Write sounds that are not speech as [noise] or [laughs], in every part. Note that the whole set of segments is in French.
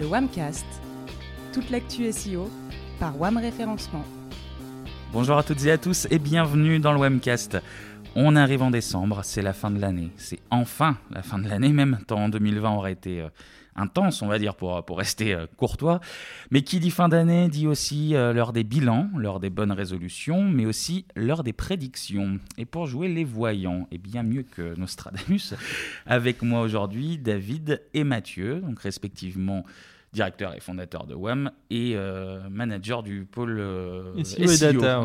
le WAMcast, toute l'actu SEO par WAM Référencement. Bonjour à toutes et à tous et bienvenue dans le WAMcast. On arrive en décembre, c'est la fin de l'année. C'est enfin la fin de l'année, même tant 2020 aurait été euh, intense, on va dire, pour, pour rester euh, courtois. Mais qui dit fin d'année dit aussi euh, l'heure des bilans, l'heure des bonnes résolutions, mais aussi l'heure des prédictions. Et pour jouer les voyants, et bien mieux que Nostradamus, avec moi aujourd'hui David et Mathieu, donc respectivement directeur et fondateur de WAM et euh, manager du pôle SEO,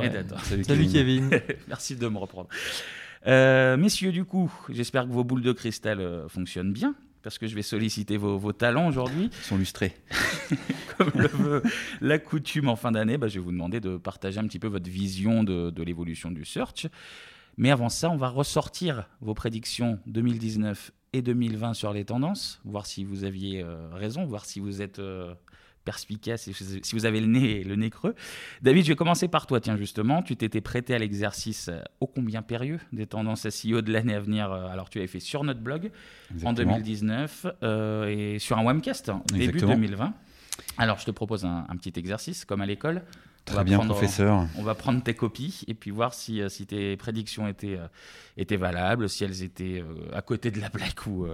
et data. Salut, Kevin. [laughs] Merci de me reprendre. messieurs, du coup, j'espère que vos boules de cristal fonctionnent bien parce que je vais solliciter vos, talents aujourd'hui. Ils sont lustrés. [laughs] Comme le veut la coutume en fin d'année, bah, je vais vous demander de partager un petit peu votre vision de, de l'évolution du search. Mais avant ça, on va ressortir vos prédictions 2019 et 2020 sur les tendances, voir si vous aviez euh, raison, voir si vous êtes euh, perspicace, si vous avez le nez, le nez creux. David, je vais commencer par toi, tiens, justement. Tu t'étais prêté à l'exercice euh, ô combien périlleux des tendances SEO de l'année à venir. Euh, alors, tu avais fait sur notre blog en 2019 euh, et sur un webcast début 2020. Alors, je te propose un petit exercice, comme à l'école. Très bien, professeur. On va prendre tes copies et puis voir si, euh, si tes prédictions étaient, euh, étaient valables, si elles étaient euh, à côté de la blague ou,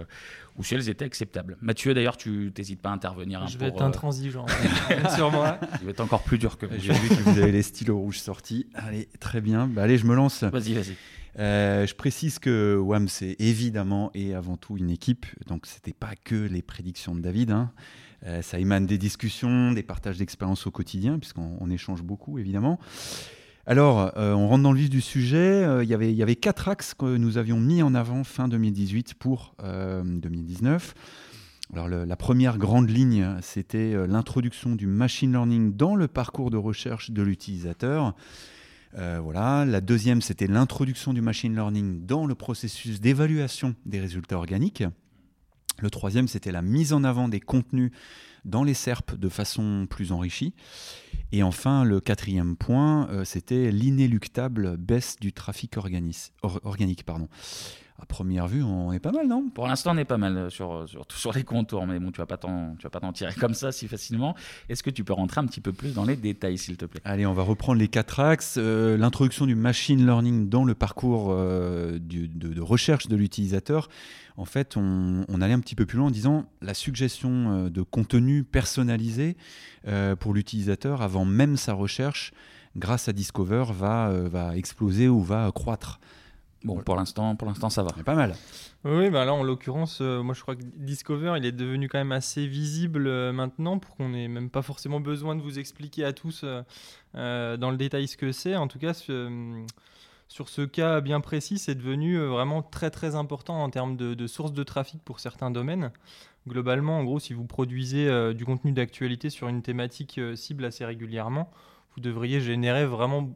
ou si elles étaient acceptables. Mathieu, d'ailleurs, tu n'hésites pas à intervenir. Hein, Je vais être intransigeant [laughs] sur moi. Il va être encore plus dur que moi. J'ai vu que vous avez les stylos rouges sortis. Allez, très bien. Bah, allez, je me lance. Vas-y, vas-y. je précise que WAM, c'est évidemment et avant tout une équipe. Donc, ce n'était pas que les prédictions de David. Hein. Euh, ça émane des discussions, des partages d'expériences au quotidien, puisqu'on échange beaucoup, évidemment. Alors, euh, on rentre dans le vif du sujet. Euh, il y avait quatre axes que nous avions mis en avant fin 2018 pour 2019. Alors, la première grande ligne, c'était l'introduction du machine learning dans le parcours de recherche de l'utilisateur. voilà. La deuxième, c'était l'introduction du machine learning dans le processus d'évaluation des résultats organiques. Le troisième, c'était la mise en avant des contenus dans les SERP de façon plus enrichie. Et enfin, le quatrième point, euh, c'était l'inéluctable baisse du trafic organique. À première vue, on est pas mal, non? Pour l'instant, on est pas mal euh, sur, euh, sur, sur les contours, mais bon, tu vas pas t'en, tu vas pas t'en tirer comme ça si facilement. Est-ce que tu peux rentrer un petit peu plus dans les détails, s'il te plaît? Allez, on va reprendre les quatre axes. Euh, l'introduction du machine learning dans le parcours de, recherche de l'utilisateur. En fait, on, on, allait un petit peu plus loin en disant la suggestion de contenu personnalisé pour l'utilisateur avant même sa recherche, grâce à Discover, va, va exploser ou va croître. Bon, pour l'instant, pour l'instant, ça va. pas mal. Oui, bah là, en l'occurrence, euh, moi, je crois que Discover, il est devenu quand même assez visible euh, maintenant pour qu'on n'ait même pas forcément besoin de vous expliquer à tous euh, dans le détail ce que c'est. En tout cas, sur ce cas bien précis, c'est devenu vraiment très très important en termes de, de sources de trafic pour certains domaines. Globalement, en gros, si vous produisez du contenu d'actualité sur une thématique cible assez régulièrement, vous devriez générer vraiment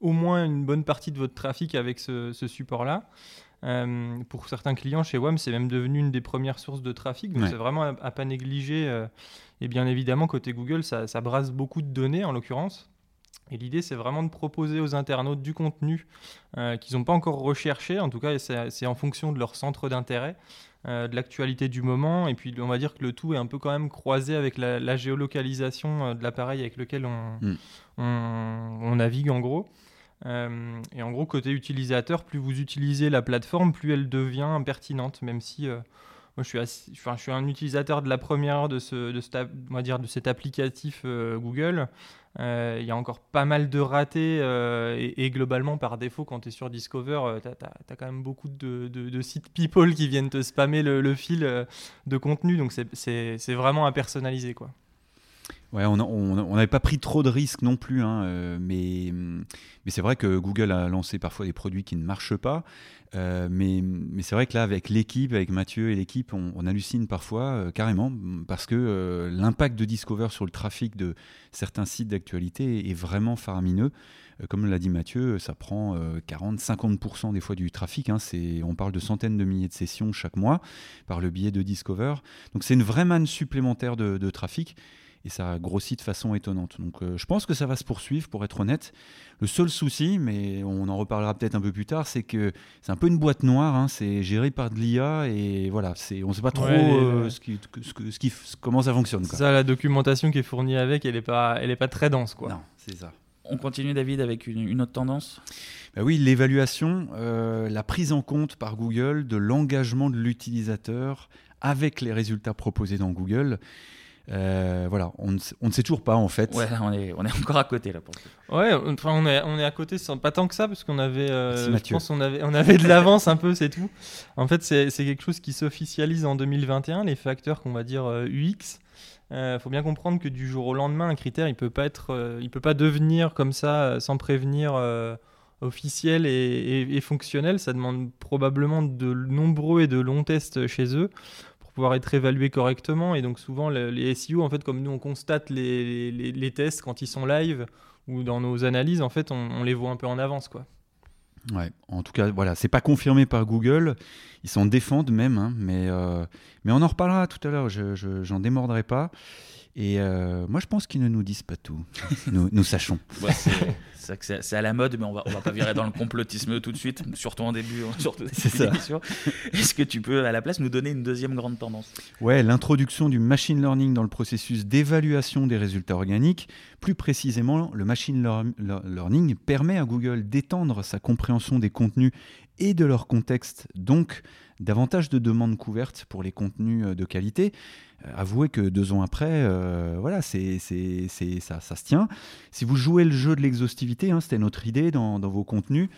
au moins une bonne partie de votre trafic avec ce, support-là. Euh, pour certains clients chez WAM, c'est même devenu une des premières sources de trafic, donc c'est vraiment à, pas négliger. Euh, et bien évidemment, côté Google, ça, brasse beaucoup de données en l'occurrence. Et l'idée, c'est vraiment de proposer aux internautes du contenu euh, qu'ils n'ont pas encore recherché, en tout cas, c'est en fonction de leur centre d'intérêt, de l'actualité du moment. Et puis, on va dire que le tout est un peu quand même croisé avec la, géolocalisation de l'appareil avec lequel on, on, navigue en gros. Euh, et en gros, côté utilisateur, plus vous utilisez la plateforme, plus elle devient pertinente, même si euh, je suis, un utilisateur de la première heure de, cet applicatif euh, Google. Il y a encore pas mal de ratés et, globalement, par défaut, quand tu es sur Discover, tu as, quand même beaucoup de, sites people qui viennent te spammer le, le fil de contenu, donc c'est vraiment à personnaliser. Quoi. Ouais, on n'avait pas pris trop de risques non plus, hein, euh, mais, mais c'est vrai que Google a lancé parfois des produits qui ne marchent pas. Euh, mais, mais c'est vrai que là, avec l'équipe, avec Mathieu et l'équipe, on, hallucine parfois euh, carrément parce que l'impact de Discover sur le trafic de certains sites d'actualité est vraiment faramineux. comme l'a dit Mathieu, ça prend 40-50% des fois du trafic. Hein, on parle de centaines de milliers de sessions chaque mois par le biais de Discover. Donc c'est une vraie manne supplémentaire de, de trafic. Et ça grossit de façon étonnante. Donc euh, je pense que ça va se poursuivre, pour être honnête. Le seul souci, mais on en reparlera peut-être un peu plus tard, c'est que c'est un peu une boîte noire, hein. c'est géré par de l'IA et voilà, c'est, on ne sait pas trop euh, ce qui, ce, qui, comment ça fonctionne. Ça, la documentation qui est fournie avec, elle n'est pas, elle est pas très dense. Quoi. Non, c'est ça. On continue David avec une, autre tendance? Bah Oui, l'évaluation, euh, la prise en compte par Google de l'engagement de l'utilisateur avec les résultats proposés dans Google. Euh, voilà, on ne, on ne, sait toujours pas en fait. Ouais, on est, on est encore à côté là. Pour ouais, enfin on est, on est à côté, sans, pas tant que ça parce qu'on avait, euh, je pense on avait, on avait de l'avance un peu, c'est tout. En fait, c'est quelque chose qui s'officialise en 2021, les facteurs qu'on va dire UX. Il euh, faut bien comprendre que du jour au lendemain, un critère, il peut pas être, euh, il peut pas devenir comme ça sans prévenir officiel et, fonctionnel. Ça demande probablement de nombreux et de longs tests chez eux pouvoir être évalué correctement. Et donc souvent, les SEO, en fait, comme nous on constate les, les, tests quand ils sont live ou dans nos analyses, en fait, on, les voit un peu en avance, quoi. Ouais, en tout cas, voilà, c'est pas confirmé par Google. Ils s'en défendent même, hein, mais, euh, mais on en reparlera tout à l'heure. Je, j'en démordrai pas. Et euh, moi, je pense qu'ils ne nous disent pas tout. [laughs] nous, nous sachons. c'est, à la mode, mais on va, on va pas virer dans le complotisme tout de suite, surtout en début. Hein, surtout c'est ça. Est-ce que tu peux, à la place, nous donner une deuxième grande tendance? Ouais, l'introduction du machine learning dans le processus d'évaluation des résultats organiques. Plus précisément, le machine learning permet à Google d'étendre sa compréhension des contenus et de leur contexte, donc davantage de demandes couvertes pour les contenus de qualité. Euh, avouez que deux ans après, euh, voilà, c'est, c'est, ça, ça se tient. Si vous jouez le jeu de l'exhaustivité, hein, c'était notre idée dans, vos contenus,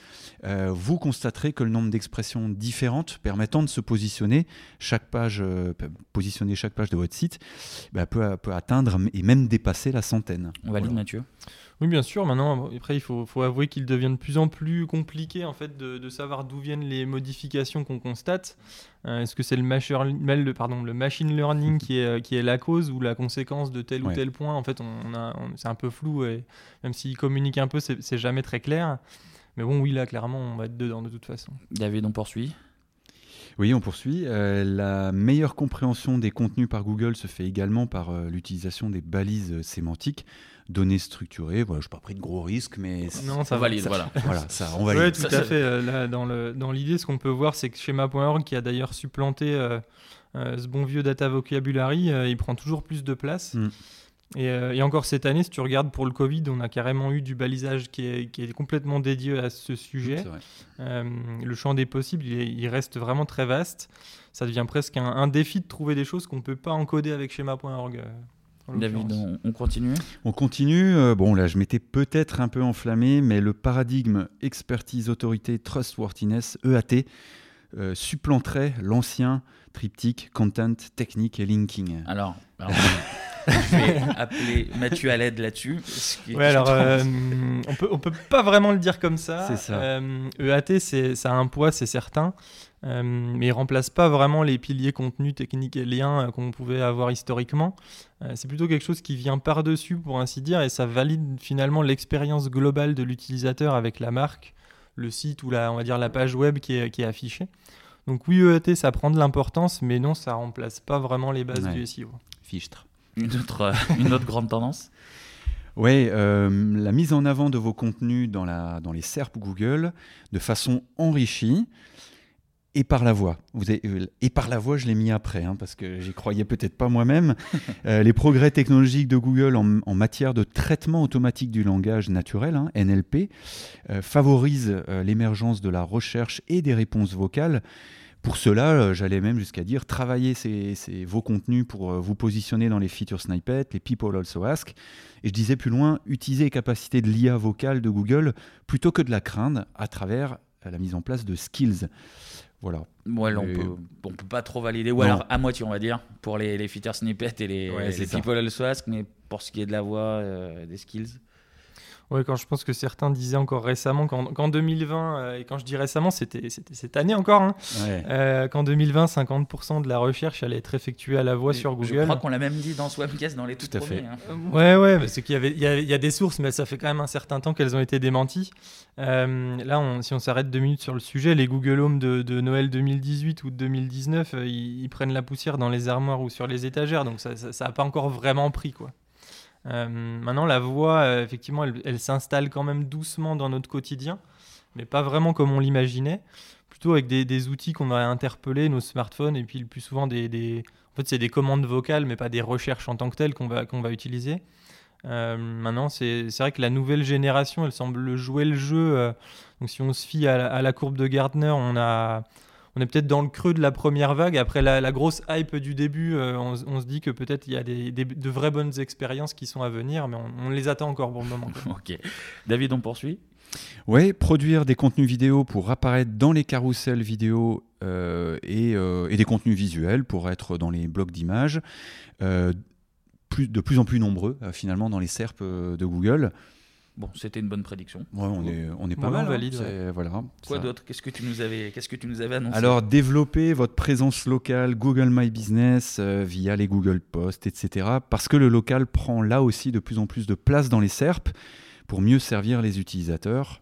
euh, vous constaterez que le nombre d'expressions différentes permettant de se positionner chaque page, positionner chaque page de votre site, bah, peut, peut, atteindre et même dépasser la centaine. On valide, Mathieu oui, bien sûr. Maintenant, après, il faut, faut avouer qu'il devient de plus en plus compliqué en fait de, de savoir d'où viennent les modifications qu'on constate. Euh, est-ce que c'est le, le, pardon, le machine learning [laughs] qui est, euh, qui est la cause ou la conséquence de tel ou tel point? En fait, on, c'est un peu flou et même s'il communique un peu, c'est jamais très clair. Mais bon, oui, là, clairement, on va être dedans de toute façon. David, on poursuit oui, on poursuit. Euh, la meilleure compréhension des contenus par Google se fait également par l'utilisation des balises sémantiques données structurées. Voilà, je n'ai pas pris de gros risques, mais non, ça, valide. voilà. voilà, ça, on valide. tout à fait. Euh, dans l'idée, ce qu'on peut voir, c'est que Schema.org, qui a d'ailleurs supplanté euh, euh, ce bon vieux data vocabulary, il prend toujours plus de place. Mm. Et, encore cette année, si tu regardes pour le Covid, on a carrément eu du balisage qui est, qui est complètement dédié à ce sujet. le champ des possibles, il, il, reste vraiment très vaste. Ça devient presque un, un défi de trouver des choses qu'on ne peut pas encoder avec schéma.org. David, on, continue On continue. Euh, bon, là, je m'étais peut-être un peu enflammé, mais le paradigme expertise, autorité, trustworthiness, EAT, euh, supplanterait l'ancien triptyque content, technique et linking. Alors, [laughs] je vais appeler Mathieu à l'aide là-dessus. Ouais, alors, euh, on peut, on peut pas vraiment le dire comme ça. C'est ça. EAT, e c'est, ça a un poids, c'est certain. Euh, mais il remplace pas vraiment les piliers contenu, technique et lien euh, qu'on pouvait avoir historiquement. Euh, c'est plutôt quelque chose qui vient par-dessus, pour ainsi dire, et ça valide finalement l'expérience globale de l'utilisateur avec la marque, le site ou la, on va dire la page web qui est, qui est affichée. Donc oui, EAT, ça prend de l'importance, mais non, ça remplace pas vraiment les bases du SEO. Fichtre. Une autre, une autre grande tendance oui, la mise en avant de vos contenus dans, la, dans les SERP Google de façon enrichie et par la voix. Vous avez, euh, et par la voix, je l'ai mis après, hein, parce que j'y croyais peut-être pas moi-même. [laughs] Euh, les progrès technologiques de Google en, matière de traitement automatique du langage naturel, hein, NLP, euh, favorisent l'émergence de la recherche et des réponses vocales. Pour cela, j'allais même jusqu'à dire travailler ces, vos contenus pour vous positionner dans les features snippets, les people also ask. Et je disais plus loin, utiliser les capacités de l'IA vocale de Google plutôt que de la craindre à travers la mise en place de skills. Voilà. Ouais, on peut, on peut pas trop valider, ou alors à moitié, on va dire, pour les, les feature snippets et les, les people also ask, mais pour ce qui est de la voix, euh, des skills. Ouais, quand je pense que certains disaient encore récemment qu'en 2020, euh, et quand je dis récemment, c'était cette année encore, hein, euh, qu'en 2020, 50% de la recherche allait être effectuée à la voix sur Google. Je crois qu'on l'a même dit dans Swamcast dans les tout, à fait. Hein. ouais, ouais, parce qu'il y, avait, il y, a, des sources, mais ça fait quand même un certain temps qu'elles ont été démenties. Euh, là, on, si on s'arrête deux minutes sur le sujet, les Google Home de, Noël 2018 ou de 2019, ils, prennent la poussière dans les armoires ou sur les étagères, donc ça n'a pas encore vraiment pris, quoi. Maintenant, la voix, effectivement, elle, s'installe quand même doucement dans notre quotidien, mais pas vraiment comme on l'imaginait. Plutôt avec des, outils qu'on va interpeller, nos smartphones, et puis le plus souvent des, en fait, c'est des commandes vocales, mais pas des recherches en tant que telles qu'on va, va utiliser. Euh, maintenant, c'est vrai que la nouvelle génération, elle semble jouer le jeu. Euh, donc, si on se fie à la, courbe de Gardner, on, a, on est peut-être dans le creux de la première vague. Après la, grosse hype du début, euh, on, se dit que peut-être il y a des, de vraies bonnes expériences qui sont à venir, mais on, les attend encore pour le moment. [laughs] ok. David, on poursuit? Oui, produire des contenus vidéo pour apparaître dans les carousels vidéo et, et, des contenus visuels pour être dans les blocs d'images de plus en plus nombreux euh, finalement dans les SERP euh, de Google. Bon, c'était une bonne prédiction. Ouais, on est, on est pas mal. Hein. Valide, voilà, Quoi d'autre? Qu'est-ce que tu nous avais, qu'est-ce que tu nous avais annoncé? Alors, développer votre présence locale, Google My Business euh, via les Google Posts, etc. Parce que le local prend là aussi de plus en plus de place dans les SERP pour mieux servir les utilisateurs.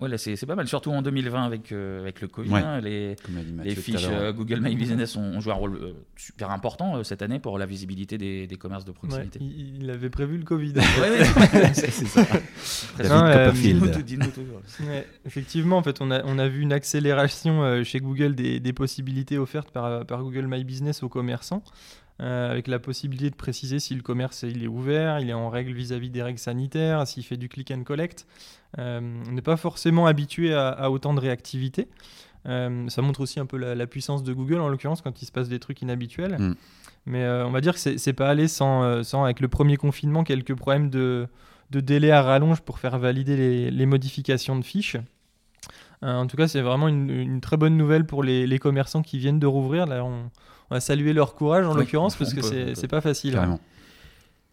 Ouais, c'est pas mal, surtout en 2020 avec, euh, avec le Covid. Hein, les, les fiches euh, Google My Business ont, joué un rôle euh, super important cette année pour la visibilité des, des commerces de proximité. il, avait prévu le Covid. [laughs] c'est ça. effectivement, en fait, on a, on a vu une accélération chez Google des, des possibilités offertes par, par Google My Business aux commerçants. Euh, avec la possibilité de préciser si le commerce il est ouvert, il est en règle vis-à-vis des règles sanitaires, s'il fait du click and collect. Euh, on n'est pas forcément habitué à, autant de réactivité. Euh, ça montre aussi un peu la, puissance de Google en l'occurrence quand il se passe des trucs inhabituels. Mm. Mais on va dire que c'est pas allé sans, sans, avec le premier confinement, quelques problèmes de, de délai à rallonge pour faire valider les, les modifications de fiches. en tout cas, c'est vraiment une, une, très bonne nouvelle pour les, les commerçants qui viennent de rouvrir. Là, on, on va saluer leur courage en l'occurrence parce que c'est pas facile. Carrément.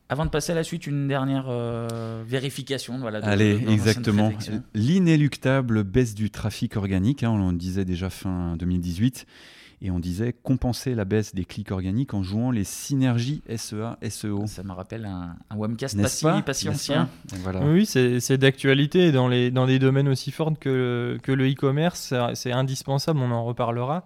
Avant de passer à la suite, une dernière euh, vérification. Voilà, Allez, exactement. L'inéluctable baisse du trafic organique, hein, on le disait déjà fin 2018, et on disait compenser la baisse des clics organiques en jouant les synergies SEA-SEO. Ça me rappelle un, un webcast pas, pas, si ancien. Voilà. Oui, c'est d'actualité dans, les, dans des domaines aussi forts que, que le e-commerce. C'est indispensable, on en reparlera.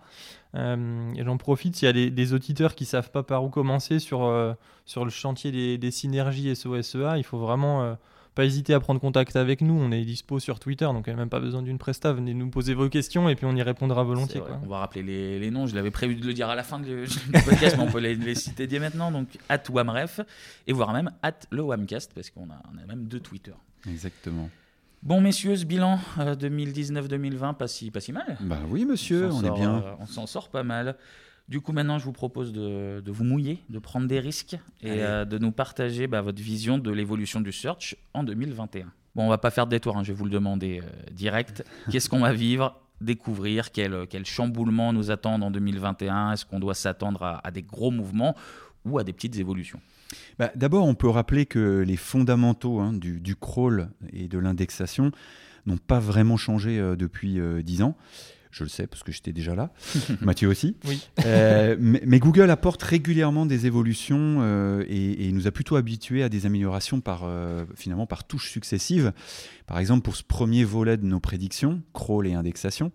Euh, j'en profite s'il y a des, auditeurs qui ne savent pas par où commencer sur, euh, sur le chantier des, des synergies SOSEA. Il faut vraiment euh, pas hésiter à prendre contact avec nous. On est dispo sur Twitter, donc il n'y a même pas besoin d'une presta. Venez nous poser vos questions et puis on y répondra volontiers. On va rappeler les, les noms. Je l'avais prévu de le dire à la fin [laughs] du podcast, mais on peut les, citer dès maintenant. Donc, at Wamref et voire même at le Wamcast, parce qu'on a, on a même deux Twitter. Exactement. Bon, messieurs, ce bilan 2019-2020, euh, pas si, pas si mal. Bah oui, monsieur, on, est bien. Euh, on s'en sort pas mal. Du coup, maintenant, je vous propose de, vous mouiller, de prendre des risques et euh, de nous partager bah, votre vision de l'évolution du search en 2021. Bon, on va pas faire de détour, hein, je vais vous le demander direct. [laughs] Qu'est-ce qu'on va vivre découvrir quel, quel chamboulement nous attend en 2021 Est-ce qu'on doit s'attendre à des gros mouvements ou à des petites évolutions bah, d'abord, on peut rappeler que les fondamentaux hein, du, crawl et de l'indexation n'ont pas vraiment changé euh, depuis euh, dix ans. Je le sais parce que j'étais déjà là. [laughs] Mathieu aussi. Oui. Euh, mais, Google apporte régulièrement des évolutions et, nous a plutôt habitués à des améliorations par, finalement par touches successives. Par exemple, pour ce premier volet de nos prédictions, crawl et indexation,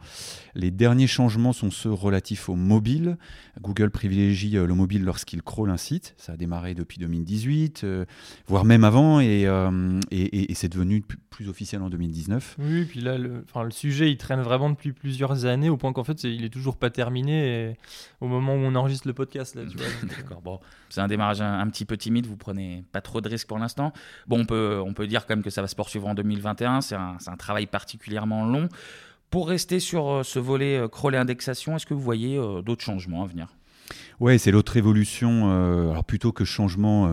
les derniers changements sont ceux relatifs au mobile. Google privilégie euh, le mobile lorsqu'il crawl un site. Ça a démarré depuis 2018, euh, voire même avant, euh, et, et, c'est devenu plus officiel en 2019. Oui, puis là, le, le sujet, il traîne vraiment depuis plusieurs années, au point qu'en fait, il est toujours pas terminé au moment où on enregistre le podcast. [laughs] D'accord, bon, c'est un démarrage un, petit peu timide, vous prenez pas trop de risques pour l'instant. Bon, on peut, on peut dire quand même que ça va se poursuivre en 2021 c'est un, travail particulièrement long. Pour rester sur euh, ce volet euh, crawl et indexation, est-ce que vous voyez euh, d'autres changements à venir? Ouais, c'est l'autre évolution. alors plutôt que changement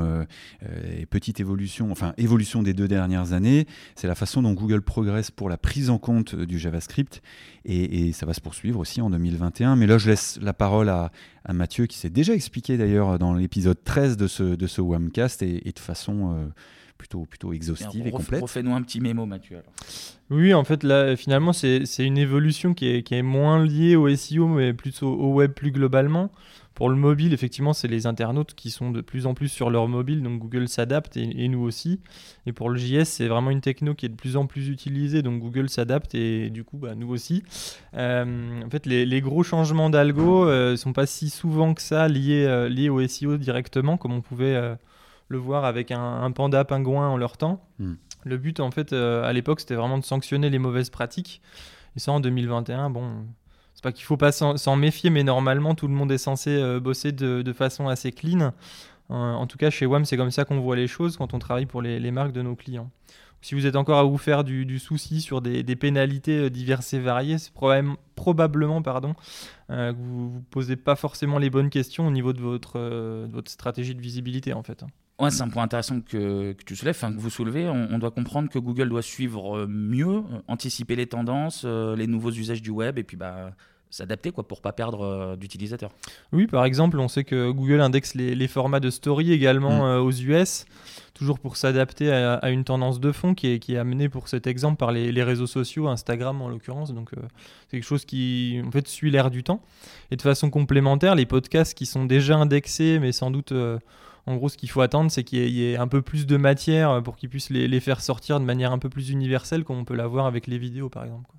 et petite évolution, enfin évolution des deux dernières années, c'est la façon dont Google progresse pour la prise en compte du JavaScript et, ça va se poursuivre aussi en 2021. Mais là, je laisse la parole à, Mathieu qui s'est déjà expliqué d'ailleurs dans l'épisode 13 de ce, de ce WAMcast et, et de façon plutôt, plutôt exhaustive et, complète. Refais-nous un petit mémo, Mathieu. Oui, en fait, là, finalement, c'est une évolution qui est, qui est, moins liée au SEO, mais plutôt au web plus globalement. Pour le mobile, effectivement, c'est les internautes qui sont de plus en plus sur leur mobile, donc Google s'adapte et, nous aussi. Et pour le JS, c'est vraiment une techno qui est de plus en plus utilisée, donc Google s'adapte et du coup, bah, nous aussi. Euh, en fait, les, gros changements d'algo ne euh, sont pas si souvent que ça liés, euh, liés au SEO directement, comme on pouvait le voir avec un, panda pingouin en leur temps. Hmm. Le but, en fait, à l'époque, c'était vraiment de sanctionner les mauvaises pratiques. Et ça, en 2021, bon, c'est pas qu'il faut pas s'en méfier, mais normalement, tout le monde est censé bosser de, façon assez clean. en tout cas, chez WAM, c'est comme ça qu'on voit les choses quand on travaille pour les marques de nos clients si vous êtes encore à vous faire du, souci sur des, pénalités euh, diverses et variées, c'est probablement pardon, euh, que vous ne posez pas forcément les bonnes questions au niveau de votre, euh, votre stratégie de visibilité en fait. Ouais, c'est un point intéressant que, tu soulèves, que vous soulevez. On, doit comprendre que Google doit suivre mieux, anticiper les tendances, les nouveaux usages du web, et puis bah, s'adapter quoi pour pas perdre euh, d'utilisateurs. Oui, par exemple, on sait que Google indexe les, formats de story également mm. euh, aux US, toujours pour s'adapter à, une tendance de fond qui est, qui est amenée pour cet exemple par les, réseaux sociaux, Instagram en l'occurrence. Donc euh, c'est quelque chose qui en fait suit l'air du temps. Et de façon complémentaire, les podcasts qui sont déjà indexés, mais sans doute en gros, ce qu'il faut attendre, c'est qu'il y, ait un peu plus de matière pour qu'ils puissent les, les, faire sortir de manière un peu plus universelle, comme on peut l'avoir avec les vidéos, par exemple.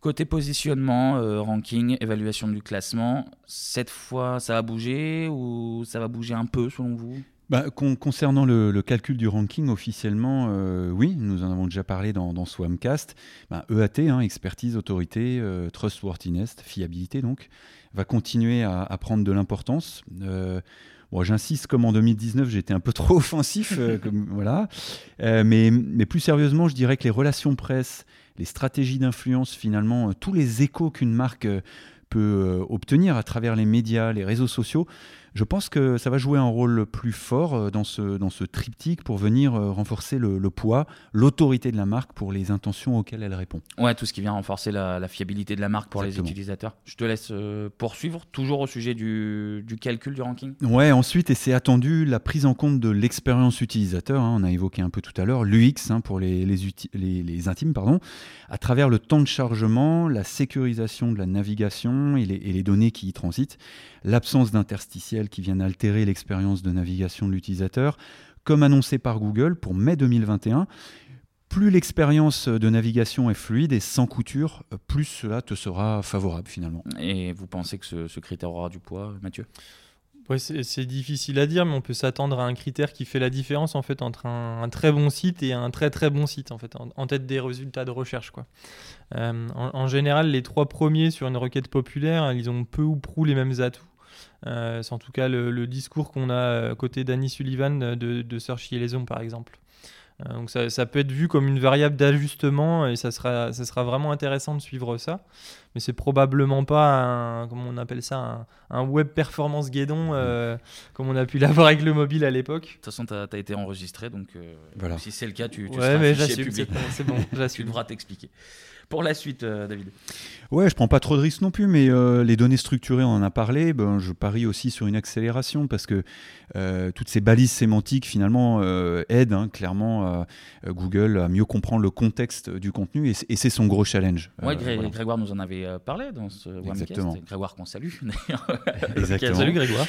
Côté positionnement, euh, ranking, évaluation du classement, cette fois, ça va bouger ou ça va bouger un peu selon vous? Bah, concernant le, calcul du ranking, officiellement, euh, oui, nous en avons déjà parlé dans, dans Swamcast. Bah, EAT, hein, expertise, autorité, euh, trustworthiness, fiabilité, donc, va continuer à, prendre de l'importance. Bon, j'insiste, comme en 2019, j'étais un peu trop [laughs] offensif, comme, voilà. mais, mais, plus sérieusement, je dirais que les relations presse les stratégies d'influence, finalement, euh, tous les échos qu'une marque euh, peut euh, obtenir à travers les médias, les réseaux sociaux, je pense que ça va jouer un rôle plus fort euh, dans ce, dans ce triptyque pour venir euh, renforcer le, poids, l'autorité de la marque pour les intentions auxquelles elle répond. Ouais, tout ce qui vient renforcer la, fiabilité de la marque pour les utilisateurs. Je te laisse euh, poursuivre, toujours au sujet du, du, calcul du ranking. Ouais, ensuite, et c'est attendu, la prise en compte de l'expérience utilisateur, hein, on a évoqué un peu tout à l'heure, l'UX hein, pour les, les, les, les, intimes, pardon, à travers le temps de chargement, la sécurisation de la navigation et les, et les données qui y transitent, l'absence qui viennent altérer l'expérience de navigation de l'utilisateur, comme annoncé par Google pour mai 2021. Plus l'expérience de navigation est fluide et sans couture, plus cela te sera favorable finalement. Et vous pensez que ce, critère aura du poids, Mathieu? Ouais, c'est difficile à dire, mais on peut s'attendre à un critère qui fait la différence en fait entre un, très bon site et un très très bon site en fait, en, tête des résultats de recherche quoi. Euh, en, en, général, les trois premiers sur une requête populaire, ils ont peu ou prou les mêmes atouts. Euh, c'est en tout cas le, discours qu'on a euh, côté Danny Sullivan euh, de, de Search Liaison, par exemple. donc ça, peut être vu comme une variable d'ajustement et ça sera, ça sera vraiment intéressant de suivre ça. Mais c'est probablement pas un, comment on appelle ça, un, web performance guédon comme on a pu [laughs] l'avoir avec le mobile à l'époque. De toute façon, tu as, été enregistré, donc voilà. si c'est le cas, tu, tu ouais, mais j'assume, c'est bon, [laughs] tu devras t'expliquer pour la suite, euh, David Ouais, je prends pas trop de risques non plus, mais euh, les données structurées, on en a parlé. Ben, je parie aussi sur une accélération parce que euh, toutes ces balises sémantiques finalement aident hein, clairement Google à mieux comprendre le contexte du contenu et, c'est son gros challenge. Ouais, Grégoire nous en avait parlé dans ce Exactement. Grégoire qu'on salue [laughs] Exactement. [laughs] Salut Grégoire.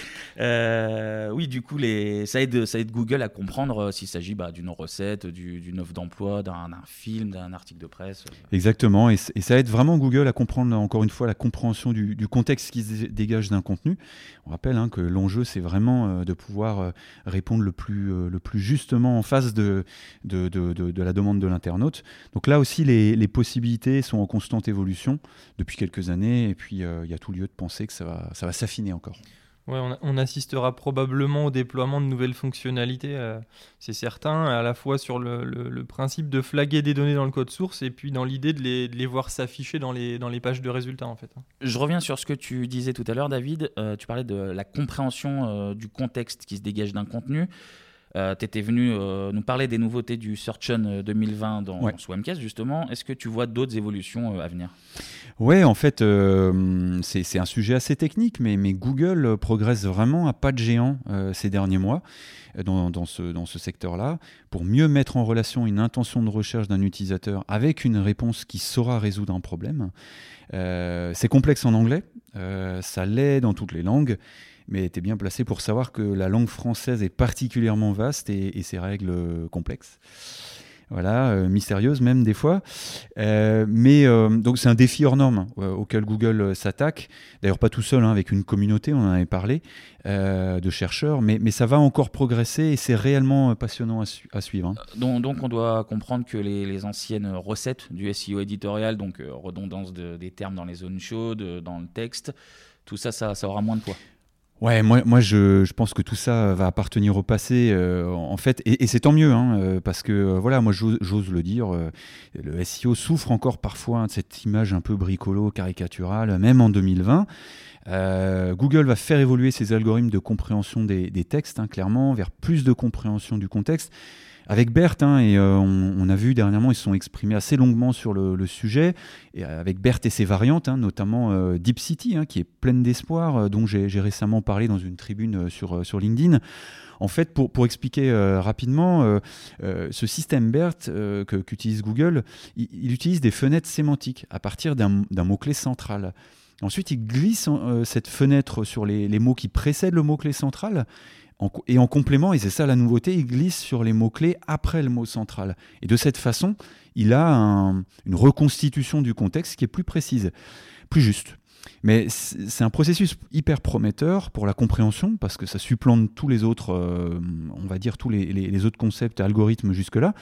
oui, du coup, les... ça, aide, ça aide Google à comprendre s'il s'agit bah, d'une recette, d'une offre d'emploi, d'un film, d'un article de presse. Exactement. Et, ça aide vraiment Google à comprendre, encore une fois, la compréhension du, contexte qui se dégage d'un contenu. On rappelle hein, que l'enjeu, c'est vraiment euh, de pouvoir euh, répondre le plus, euh, le plus justement en face de, de, de, la demande de l'internaute. Donc là aussi, les, les, possibilités sont en constante évolution depuis quelques années. Et puis, il y a tout lieu de penser que ça va, ça va s'affiner encore. Ouais, on, assistera probablement au déploiement de nouvelles fonctionnalités, euh, c'est certain, à la fois sur le, principe de flaguer des données dans le code source et puis dans l'idée de les, voir s'afficher dans les, pages de résultats en fait. Je reviens sur ce que tu disais tout à l'heure, David. Euh, tu parlais de la compréhension euh, du contexte qui se dégage d'un contenu. Tu étais venu nous parler des nouveautés du Search On 2020 dans ouais. Swamcast, justement. Est-ce que tu vois d'autres évolutions à venir? Ouais, en fait, euh, c'est un sujet assez technique, mais, mais, Google progresse vraiment à pas de géant euh, ces derniers mois euh, dans, dans ce, dans ce secteur-là pour mieux mettre en relation une intention de recherche d'un utilisateur avec une réponse qui saura résoudre un problème. c'est complexe en anglais, ça l'est dans toutes les langues, mais tu es bien placé pour savoir que la langue française est particulièrement vaste et, ses règles complexes. voilà, euh, même des fois. Euh, mais euh, donc c'est un défi hors norme auquel Google s'attaque. D'ailleurs pas tout seul, hein, avec une communauté, on en avait parlé, de chercheurs, mais, mais ça va encore progresser et c'est réellement passionnant à, suivre. Hein. Donc, on doit comprendre que les, anciennes recettes du SEO éditorial, donc redondance des termes dans les zones chaudes, dans le texte, tout ça, ça aura moins de poids. Ouais, moi, moi je, je, pense que tout ça va appartenir au passé, euh, en fait, et, c'est tant mieux, hein, euh, parce que euh, voilà, moi j'ose le dire, le SEO souffre encore parfois de cette image un peu bricolo, caricaturale, même en 2020. Google va faire évoluer ses algorithmes de compréhension des, des textes, hein, clairement, vers plus de compréhension du contexte avec Berthe, hein, et euh, on, a vu dernièrement, ils se sont exprimés assez longuement sur le, sujet, et avec Berthe et ses variantes, hein, notamment euh, Deep City, hein, qui est pleine d'espoir, euh, dont j'ai récemment parlé dans une tribune sur, sur LinkedIn. En fait, pour, expliquer rapidement, ce système BERT qu'utilise Google, il, utilise des fenêtres sémantiques à partir d'un mot-clé central. Ensuite, il glisse cette fenêtre sur les mots qui précèdent le mot-clé central et en complément, et c'est ça la nouveauté, il glisse sur les mots-clés après le mot central. Et de cette façon, il a une reconstitution du contexte qui est plus précise, plus juste. Mais c'est un processus hyper prometteur pour la compréhension parce que ça supplante tous les autres, euh, on va dire tous les, autres concepts et algorithmes jusque-là.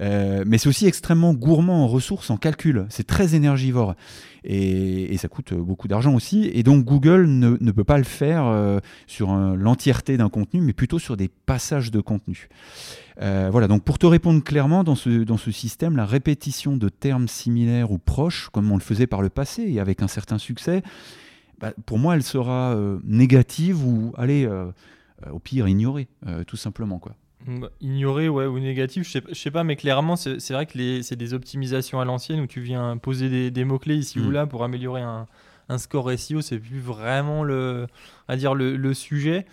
Euh, mais c'est aussi extrêmement gourmand en ressources, en calcul. C'est très énergivore. Et, ça coûte beaucoup d'argent aussi. Et donc Google ne, peut pas le faire euh, sur l'entièreté d'un contenu, mais plutôt sur des passages de contenu. Euh, voilà, donc pour te répondre clairement, dans ce, dans ce système, la répétition de termes similaires ou proches, comme on le faisait par le passé et avec un certain succès, bah, pour moi, elle sera négative ou, allez, au pire, ignorée, tout simplement. quoi. Ignorer ouais, ou négatif, je sais, sais pas, mais clairement, c'est vrai que c'est des optimisations à l'ancienne où tu viens poser des, mots-clés ici ou mm. là pour améliorer un, un score SEO, c'est plus vraiment le, à dire le, le, sujet.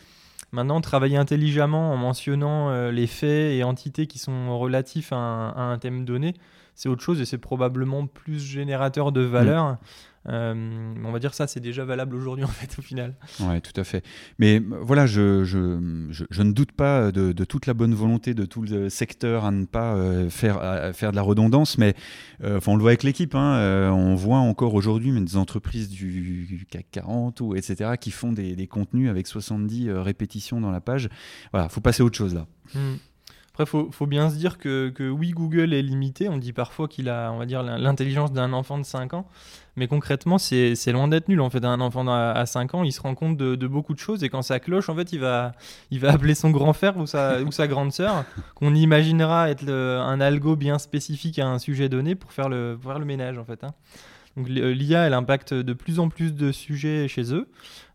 Maintenant, travailler intelligemment en mentionnant euh, les faits et entités qui sont relatifs à un, à un thème donné, c'est autre chose et c'est probablement plus générateur de valeur. Mm. Euh, on va dire ça, c'est déjà valable aujourd'hui [laughs] en fait au final. Ouais, tout à fait. Mais voilà, je, je, je, ne doute pas de, de, toute la bonne volonté de tout le secteur à ne pas euh, faire, faire de la redondance, mais euh, on le voit avec l'équipe. Hein, on voit encore aujourd'hui des entreprises du CAC 40 ou etc. qui font des, des contenus avec 70 répétitions dans la page. Voilà, faut passer à autre chose là. Hmm. Après, faut, faut bien se dire que, que, oui, Google est limité. On dit parfois qu'il a, on va dire, l'intelligence d'un enfant de 5 ans. Mais concrètement, c'est loin d'être nul. En fait, un enfant à, 5 ans, il se rend compte de, beaucoup de choses. Et quand ça cloche, en fait, il va, il va appeler son grand frère ou sa, ou sa grande sœur, [laughs] qu'on imaginera être un algo bien spécifique à un sujet donné pour faire le, pour faire le ménage, en fait. Hein. Donc l'IA, elle impacte de plus en plus de sujets chez eux,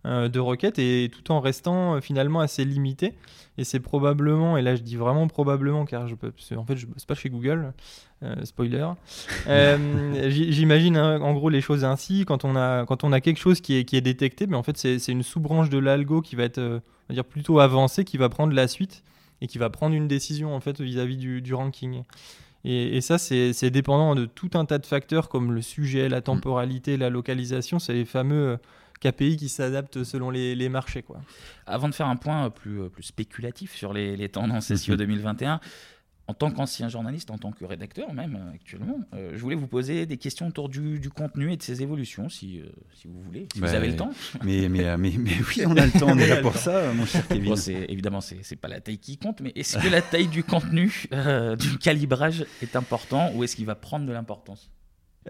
de requêtes, et tout en restant euh, finalement assez limité. Et c'est probablement, et là je dis vraiment probablement, car je peux, en fait je bosse pas chez Google, euh, spoiler. [laughs] J'imagine hein, en gros les choses ainsi. Quand on a, quand on a quelque chose qui est, qui est détecté, mais en fait c'est une sous-branche de l'algo qui va être on va dire plutôt avancée, qui va prendre la suite et qui va prendre une décision en fait vis-à-vis du, du ranking. Et, ça, c'est dépendant de tout un tas de facteurs comme le sujet, la temporalité, la localisation. C'est les fameux euh, KPI qui s'adaptent selon les, marchés. Quoi. Avant de faire un point plus, plus spéculatif sur les, les tendances [laughs] SEO 2021, en tant qu'ancien journaliste, en tant que rédacteur même euh, actuellement, euh, je voulais vous poser des questions autour du, contenu et de ses évolutions, si, euh, si vous voulez, si vous avez le temps. [laughs] Mais, mais, mais, mais, oui, on a le [laughs] temps, on est là pour ça, mon cher Kevin. Bon, évidemment, ce n'est pas la taille qui compte, mais est-ce que la taille du contenu, du calibrage est important ou est-ce qu'il va prendre de l'importance?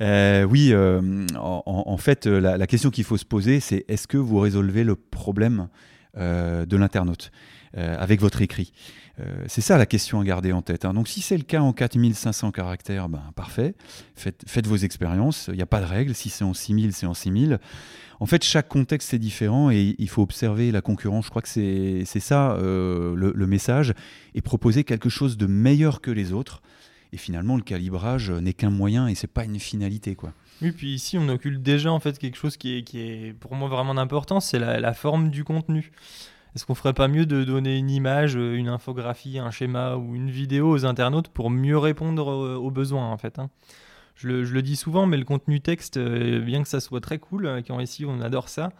Oui, en, en, fait, la, la question qu'il faut se poser, c'est est-ce que vous résolvez le problème de l'internaute avec votre écrit? Euh, c'est ça la question à garder en tête. Hein. Donc si c'est le cas en 4500 caractères, ben, parfait, faites, vos expériences, il n'y a pas de règle, si c'est en 6000, c'est en 6000. En fait, chaque contexte est différent et il faut observer la concurrence. Je crois que c'est ça euh, le, message, et proposer quelque chose de meilleur que les autres. Et finalement, le calibrage n'est qu'un moyen et c'est pas une finalité. quoi. Oui, puis ici, on occulte déjà en fait quelque chose qui est, qui est pour moi vraiment d'importance, c'est la, la, forme du contenu. Est-ce qu'on ferait pas mieux de donner une image, euh, une infographie, un schéma ou une vidéo aux internautes pour mieux répondre aux besoins en fait hein? Je le, dis souvent, mais le contenu texte, bien que ça soit très cool, quand ici on adore ça,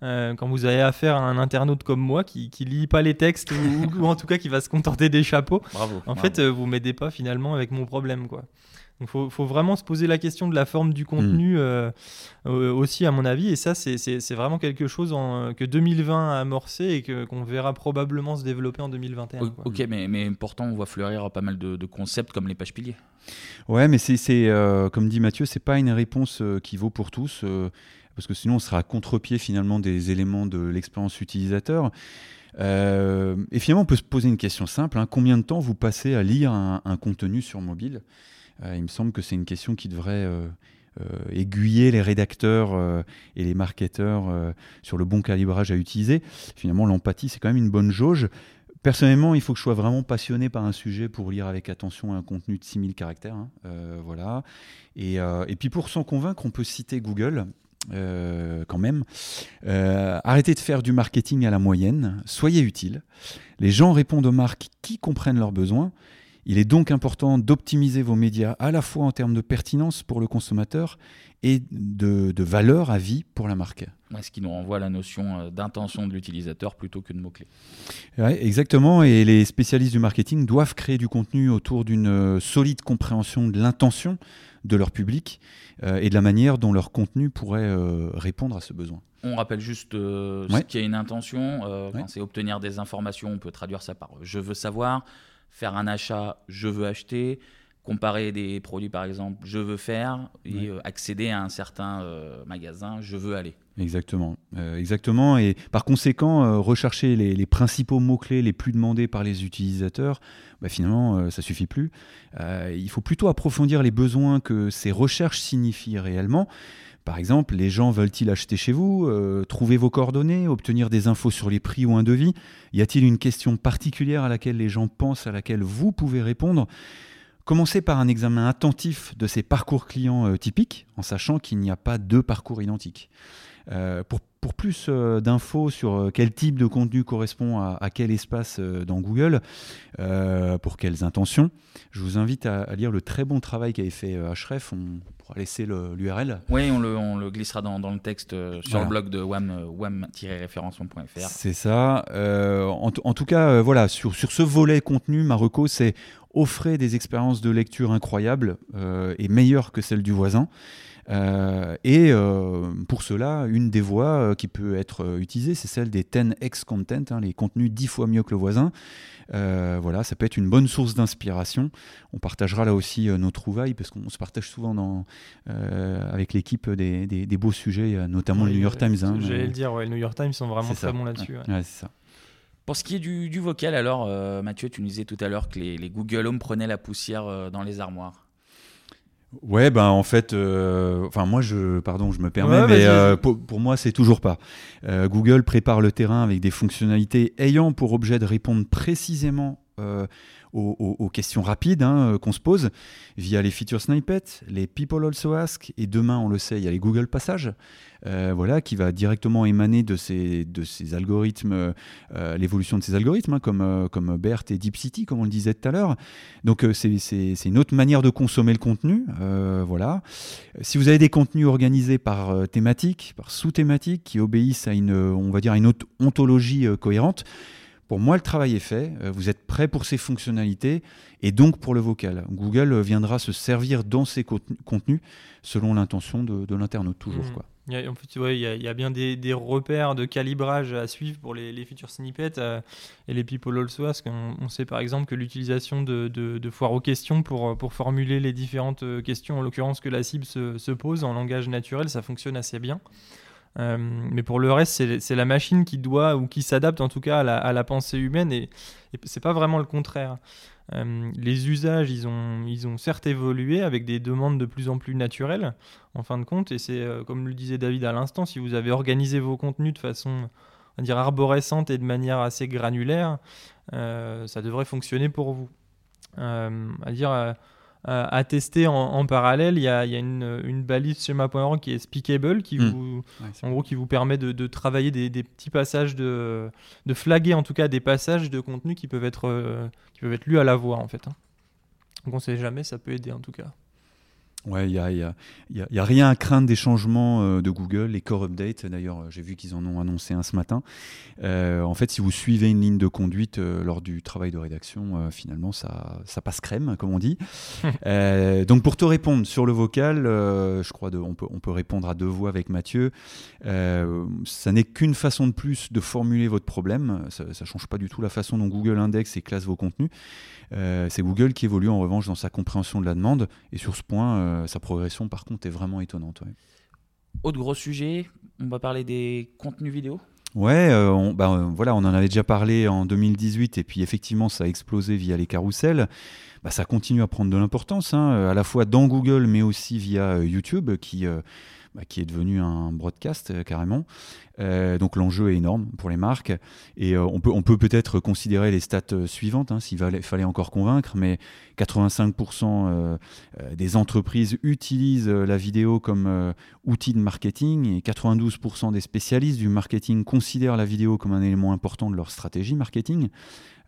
quand vous avez affaire à un internaute comme moi qui, qui lit pas les textes ou, [laughs] en tout cas qui va se contenter des chapeaux, en fait, vous m'aidez pas finalement avec mon problème, quoi. Il faut, vraiment se poser la question de la forme du contenu hmm. euh, euh, aussi, à mon avis. Et ça, c'est vraiment quelque chose que 2020 a amorcé et qu'on verra probablement se développer en 2021. Ok, mais, mais pourtant, on voit fleurir pas mal de, concepts comme les pages piliers. Ouais, mais c'est, euh, comme dit Mathieu, c'est pas une réponse qui vaut pour tous, parce que sinon, on sera à contre-pied finalement des éléments de l'expérience utilisateur. et finalement, on peut se poser une question simple hein. combien de temps vous passez à lire un contenu sur mobile? euh, il me semble que c'est une question qui devrait euh, euh, aiguiller les rédacteurs et les marketeurs sur le bon calibrage à utiliser. Finalement, l'empathie, c'est quand même une bonne jauge. Personnellement, il faut que je sois vraiment passionné par un sujet pour lire avec attention un contenu de 6000 caractères. Hein. voilà. Et, et, puis pour s'en convaincre, on peut citer Google. quand même. arrêtez de faire du marketing à la moyenne, soyez utile. Les gens répondent aux marques qui comprennent leurs besoins il est donc important d'optimiser vos médias à la fois en termes de pertinence pour le consommateur et de, valeur à vie pour la marque. Ce qui nous renvoie à la notion euh, d'intention de l'utilisateur plutôt que de mots-clés. exactement, et les spécialistes du marketing doivent créer du contenu autour d'une euh, solide compréhension de l'intention de leur public euh, et de la manière dont leur contenu pourrait répondre à ce besoin. On rappelle juste ce qu'il y a une intention. Quand c'est obtenir des informations, on peut traduire ça par je veux savoir faire un achat, je veux acheter, comparer des produits par exemple, je veux faire, et euh, accéder à un certain euh, magasin, je veux aller. Exactement, euh, exactement. Et par conséquent, rechercher les, principaux mots-clés les plus demandés par les utilisateurs, bah, finalement, ça suffit plus. il faut plutôt approfondir les besoins que ces recherches signifient réellement. Par exemple, les gens veulent-ils acheter chez vous, euh, trouver vos coordonnées, obtenir des infos sur les prix ou un devis? Y a-t-il une question particulière à laquelle les gens pensent, à laquelle vous pouvez répondre? Commencez par un examen attentif de ces parcours clients euh, typiques, en sachant qu'il n'y a pas deux parcours identiques. Euh, pour, plus d'infos sur quel type de contenu correspond à, quel espace dans Google, pour quelles intentions, je vous invite à, lire le très bon travail qu'avait fait Href. Laisser l'URL. Oui, on le, on le, glissera dans, dans le texte euh, sur le blog de wam, euh, wam-référencement.fr. C'est ça. Euh, en, en, tout cas, voilà, sur, sur ce volet contenu, Marocco, c'est offrir des expériences de lecture incroyables et meilleures que celles du voisin. Et pour cela, une des voies qui peut être utilisée, c'est celle des 10x content, hein, les contenus 10 fois mieux que le voisin. Euh, voilà, ça peut être une bonne source d'inspiration. On partagera là aussi euh, nos trouvailles, parce qu'on se partage souvent dans, euh, avec l'équipe des, des, beaux sujets, notamment le New York Times. Hein, J'allais le dire, ouais, le New York Times sont vraiment très bons là-dessus. Ouais. c'est ça. Pour ce qui est du, du vocal, alors, Mathieu, tu nous disais tout à l'heure que les, les Google Home prenaient la poussière dans les armoires. Ouais, ben en fait, euh, enfin moi je, pardon, je me permets, mais euh, pour, moi c'est toujours pas. Euh, Google prépare le terrain avec des fonctionnalités ayant pour objet de répondre précisément aux, questions rapides hein, qu'on se pose via les feature snippets, les people also ask, et demain on le sait, il y a les Google passages. Euh, voilà, qui va directement émaner de ces, de ces algorithmes, euh, l'évolution de ces algorithmes, hein, comme, euh, comme BERT et DeepCity, comme on le disait tout à l'heure. Donc c'est une autre manière de consommer le contenu. voilà. Si vous avez des contenus organisés par thématique, par sous-thématique, qui obéissent à une, on va dire, une ontologie cohérente, pour moi, le travail est fait. Vous êtes prêt pour ces fonctionnalités et donc pour le vocal. Google viendra se servir dans ces contenus selon l'intention de, l'internaute, toujours. Mmh. Quoi. Il y a, en fait, il, y a, bien des, repères de calibrage à suivre pour les, les feature snippets euh, et les people also ask. On, on sait par exemple que l'utilisation de, de, foires aux questions pour, pour formuler les différentes euh, questions, en l'occurrence que la cible se, se, pose en langage naturel, ça fonctionne assez bien. Euh, mais pour le reste, c'est la machine qui doit ou qui s'adapte en tout cas à la, pensée humaine et, et c'est pas vraiment le contraire. Euh, les usages, ils ont, ils ont certes évolué avec des demandes de plus en plus naturelles, en fin de compte, et c'est, euh, comme le disait David à l'instant, si vous avez organisé vos contenus de façon, on dire, arborescente et de manière assez granulaire, ça devrait fonctionner pour vous. à dire à tester en, parallèle. Il y a, une, une, balise schéma.org qui est speakable, qui, hmm. vous, en gros, qui vous permet de, travailler des, petits passages, de, de flaguer en tout cas des passages de contenu qui peuvent être, euh, qui peuvent être lus à la voix en fait. Hein. Donc on ne sait jamais, ça peut aider en tout cas. Ouais, il n'y a, y a, y a, rien à craindre des changements euh, de Google, les core updates. D'ailleurs, j'ai vu qu'ils en ont annoncé un ce matin. Euh, en fait, si vous suivez une ligne de conduite euh, lors du travail de rédaction, finalement, ça, ça passe crème, comme on dit. [laughs] donc, pour te répondre sur le vocal, je crois qu'on peut, on peut répondre à deux voix avec Mathieu. ça n'est qu'une façon de plus de formuler votre problème. Ça ne change pas du tout la façon dont Google indexe et classe vos contenus. C'est Google qui évolue en revanche dans sa compréhension de la demande. Et sur ce point, euh, sa progression, par contre, est vraiment étonnante. Autre gros sujet, on va parler des contenus vidéo. Ouais, euh, on, bah, euh, voilà, on en avait déjà parlé en 2018 et puis effectivement ça a explosé via les carousels. Bah, ça continue à prendre de l'importance, hein, à la fois dans Google mais aussi via YouTube qui bah, qui est devenu un broadcast euh, carrément. Euh, donc l'enjeu est énorme pour les marques. Et euh, on peut peut-être considérer les stats suivantes, hein, s'il fallait, encore convaincre, mais 85% des entreprises utilisent la vidéo comme outil de marketing et 92% des spécialistes du marketing considèrent la vidéo comme un élément important de leur stratégie marketing.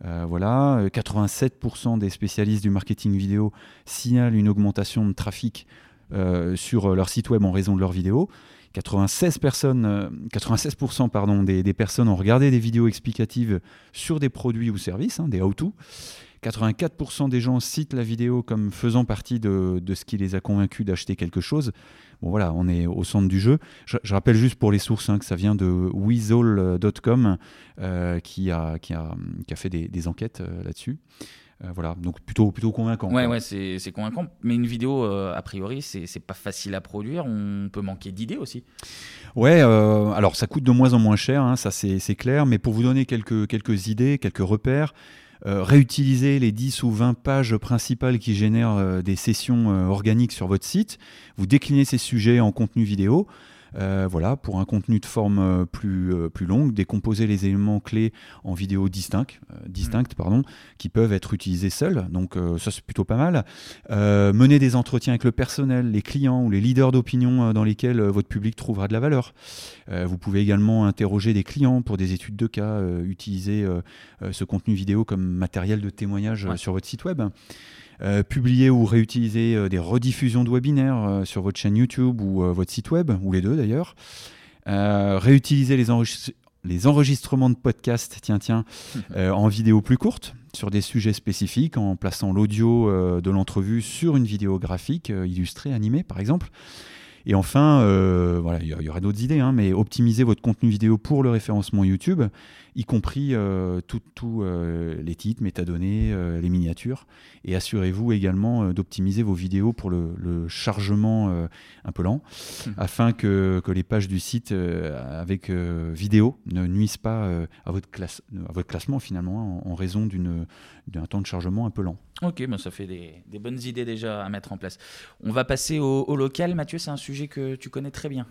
voilà, 87% des spécialistes du marketing vidéo signalent une augmentation de trafic sur leur site web en raison de leurs vidéos. 96 personnes, 96% euh, pardon, des, personnes ont regardé des vidéos explicatives sur des produits ou services, hein, des how-to. 84% des gens citent la vidéo comme faisant partie de, ce qui les a convaincus d'acheter quelque chose. Bon voilà, on est au centre du jeu. Je, rappelle juste pour les sources hein, que ça vient de weasel.com euh, qui, a, fait des, enquêtes là-dessus. Euh, voilà, donc plutôt, plutôt convaincant. Ouais, ouais, c'est convaincant. Mais une vidéo, euh, a priori, c'est pas facile à produire. On peut manquer d'idées aussi. Ouais, euh, alors ça coûte de moins en moins cher, hein, ça c'est clair. Mais pour vous donner quelques, quelques idées, quelques repères, réutiliser les 10 ou 20 pages principales qui génèrent des sessions organiques sur votre site. Vous déclinez ces sujets en contenu vidéo. Euh, voilà, pour un contenu de forme euh, plus, euh, plus longue, décomposer les éléments clés en vidéos distinctes, distinctes pardon, qui peuvent être utilisés seuls. Donc ça c'est plutôt pas mal. mener des entretiens avec le personnel, les clients ou les leaders d'opinion dans lesquels votre public trouvera de la valeur. vous pouvez également interroger des clients pour des études de cas, utiliser ce contenu vidéo comme matériel de témoignage sur votre site web. Euh, publier ou réutiliser euh, des rediffusions de webinaires euh, sur votre chaîne YouTube ou votre site web, ou les deux d'ailleurs. réutiliser les, les, enregistrements de podcasts, tiens, tiens, en vidéo plus courte sur des sujets spécifiques en plaçant l'audio de l'entrevue sur une vidéo graphique illustrée, animée par exemple. Et enfin, euh, voilà, il y, aura d'autres idées, hein, mais optimiser votre contenu vidéo pour le référencement YouTube, y compris euh, tous euh, les titres, métadonnées, les miniatures. Et assurez-vous également d'optimiser vos vidéos pour le, chargement un peu lent, mmh. afin que, que, les pages du site avec vidéo ne nuisent pas à, votre classe, à votre classement finalement, en, en raison d'un temps de chargement un peu lent. Ok, ben ça fait des, bonnes idées déjà à mettre en place. On va passer au, local. Mathieu, c'est un sujet que tu connais très bien.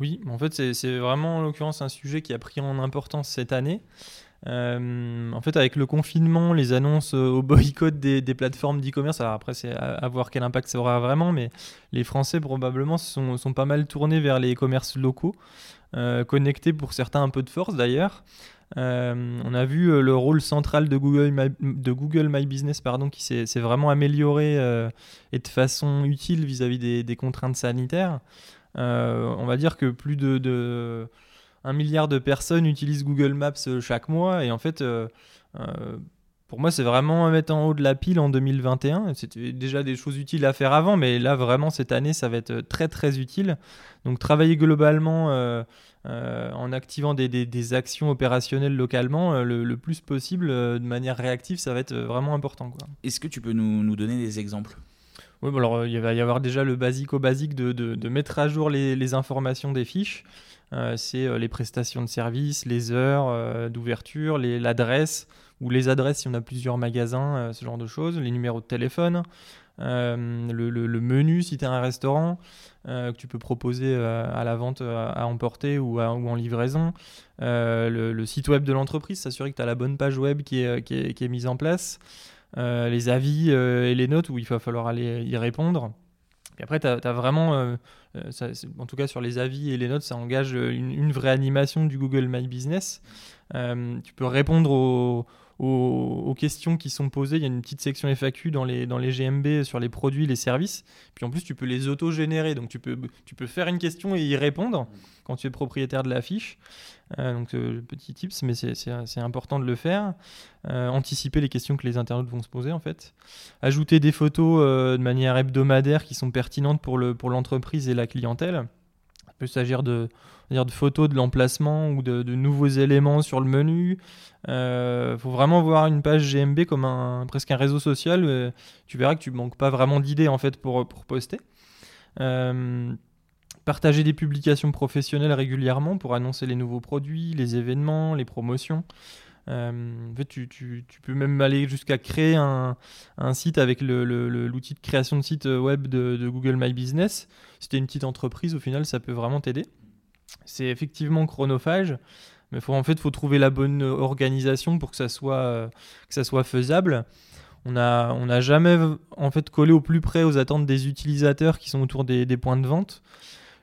Oui, en fait, c'est vraiment en l'occurrence un sujet qui a pris en importance cette année. Euh, en fait, avec le confinement, les annonces au boycott des, plateformes d'e-commerce, alors après, c'est à, voir quel impact ça aura vraiment, mais les Français probablement sont, sont pas mal tournés vers les commerces locaux, euh, connectés pour certains un peu de force d'ailleurs. Euh, on a vu euh, le rôle central de Google My, de Google My Business pardon, qui s'est vraiment amélioré euh, et de façon utile vis-à-vis des, contraintes sanitaires. On va dire que plus de, de, 1 milliard de personnes utilisent Google Maps chaque mois et en fait pour moi, c'est vraiment à mettre en haut de la pile en 2021. C'était déjà des choses utiles à faire avant, mais là, vraiment, cette année, ça va être très, très utile. Donc, travailler globalement euh, en activant des, actions opérationnelles localement euh, le, plus possible euh, de manière réactive, ça va être vraiment important. Est-ce que tu peux nous, donner des exemples? Oui, alors il va y avoir déjà le basico-basique de, mettre à jour les, informations des fiches. c'est les prestations de services, les heures d'ouverture, l'adresse ou les adresses si on a plusieurs magasins, ce genre de choses, les numéros de téléphone, le, menu si tu as un restaurant. Euh, que tu peux proposer euh, à la vente euh, à, emporter ou, en livraison. Le, site web de l'entreprise, s'assurer que tu as la bonne page web qui est, qui est, mise en place. Les avis et les notes où il va falloir aller y répondre. Et après, tu as, vraiment, en tout cas sur les avis et les notes, ça engage une, vraie animation du Google My Business. tu peux répondre aux, aux, questions qui sont posées. Il y a une petite section FAQ dans les, dans les GMB sur les produits, les services. Puis en plus, tu peux les auto-générer. Donc tu peux, tu peux faire une question et y répondre quand tu es propriétaire de la fiche. Euh, donc euh, petit tips, mais c'est important de le faire. Euh, anticiper les questions que les internautes vont se poser en fait. Ajouter des photos de manière hebdomadaire qui sont pertinentes pour l'entreprise pour et la clientèle. Il peut s'agir de, de photos de l'emplacement ou de, nouveaux éléments sur le menu. Il euh, faut vraiment voir une page GMB comme un, presque un réseau social. Euh, tu verras que tu manques pas vraiment d'idées en fait pour, pour poster. Euh, partager des publications professionnelles régulièrement pour annoncer les nouveaux produits, les événements, les promotions. Fait, tu, tu, peux même aller jusqu'à créer un, site avec l'outil de création de site web de, Google My Business. Si tu es une petite entreprise, au final, ça peut vraiment t'aider. C'est effectivement chronophage, mais en fait, il faut trouver la bonne organisation pour que ça soit, euh, faisable. On n'a jamais en fait collé au plus près aux attentes des utilisateurs qui sont autour des points de vente.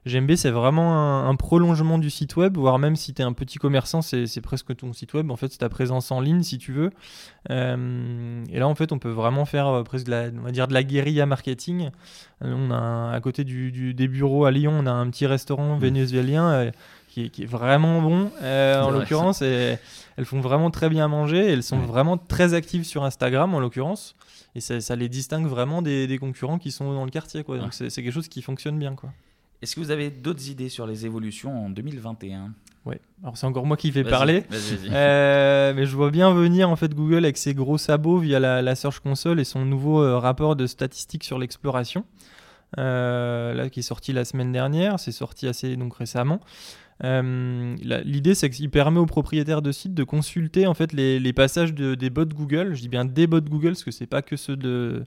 GMB, c'est vraiment un, prolongement du site web, voire même si tu es un petit commerçant, c'est presque ton site web. En fait, c'est ta présence en ligne, si tu veux. Euh, et là, en fait, on peut vraiment faire euh, presque de la, on va dire de la guérilla marketing. on a à côté du, des bureaux à Lyon, on a un petit restaurant mmh. vénézuélien qui est, vraiment bon euh, en l'occurrence. Et elles font vraiment très bien manger. elles sont vraiment très actives sur Instagram en l'occurrence. Et ça, les distingue vraiment des, concurrents qui sont dans le quartier. Quoi. Donc c'est quelque chose qui fonctionne bien. Quoi. Est-ce que vous avez d'autres idées sur les évolutions en 2021 Ouais, alors c'est encore moi qui vais parler. Euh, mais je vois bien venir en fait Google avec ses gros sabots via la, Search Console et son nouveau euh, rapport de statistiques sur l'exploration. Euh, là qui est sorti la semaine dernière, c'est sorti assez donc récemment. L'idée, c'est qu'il permet aux propriétaires de sites de consulter en fait les, passages des bots Google. Je dis bien des bots Google parce que c'est pas que ceux de,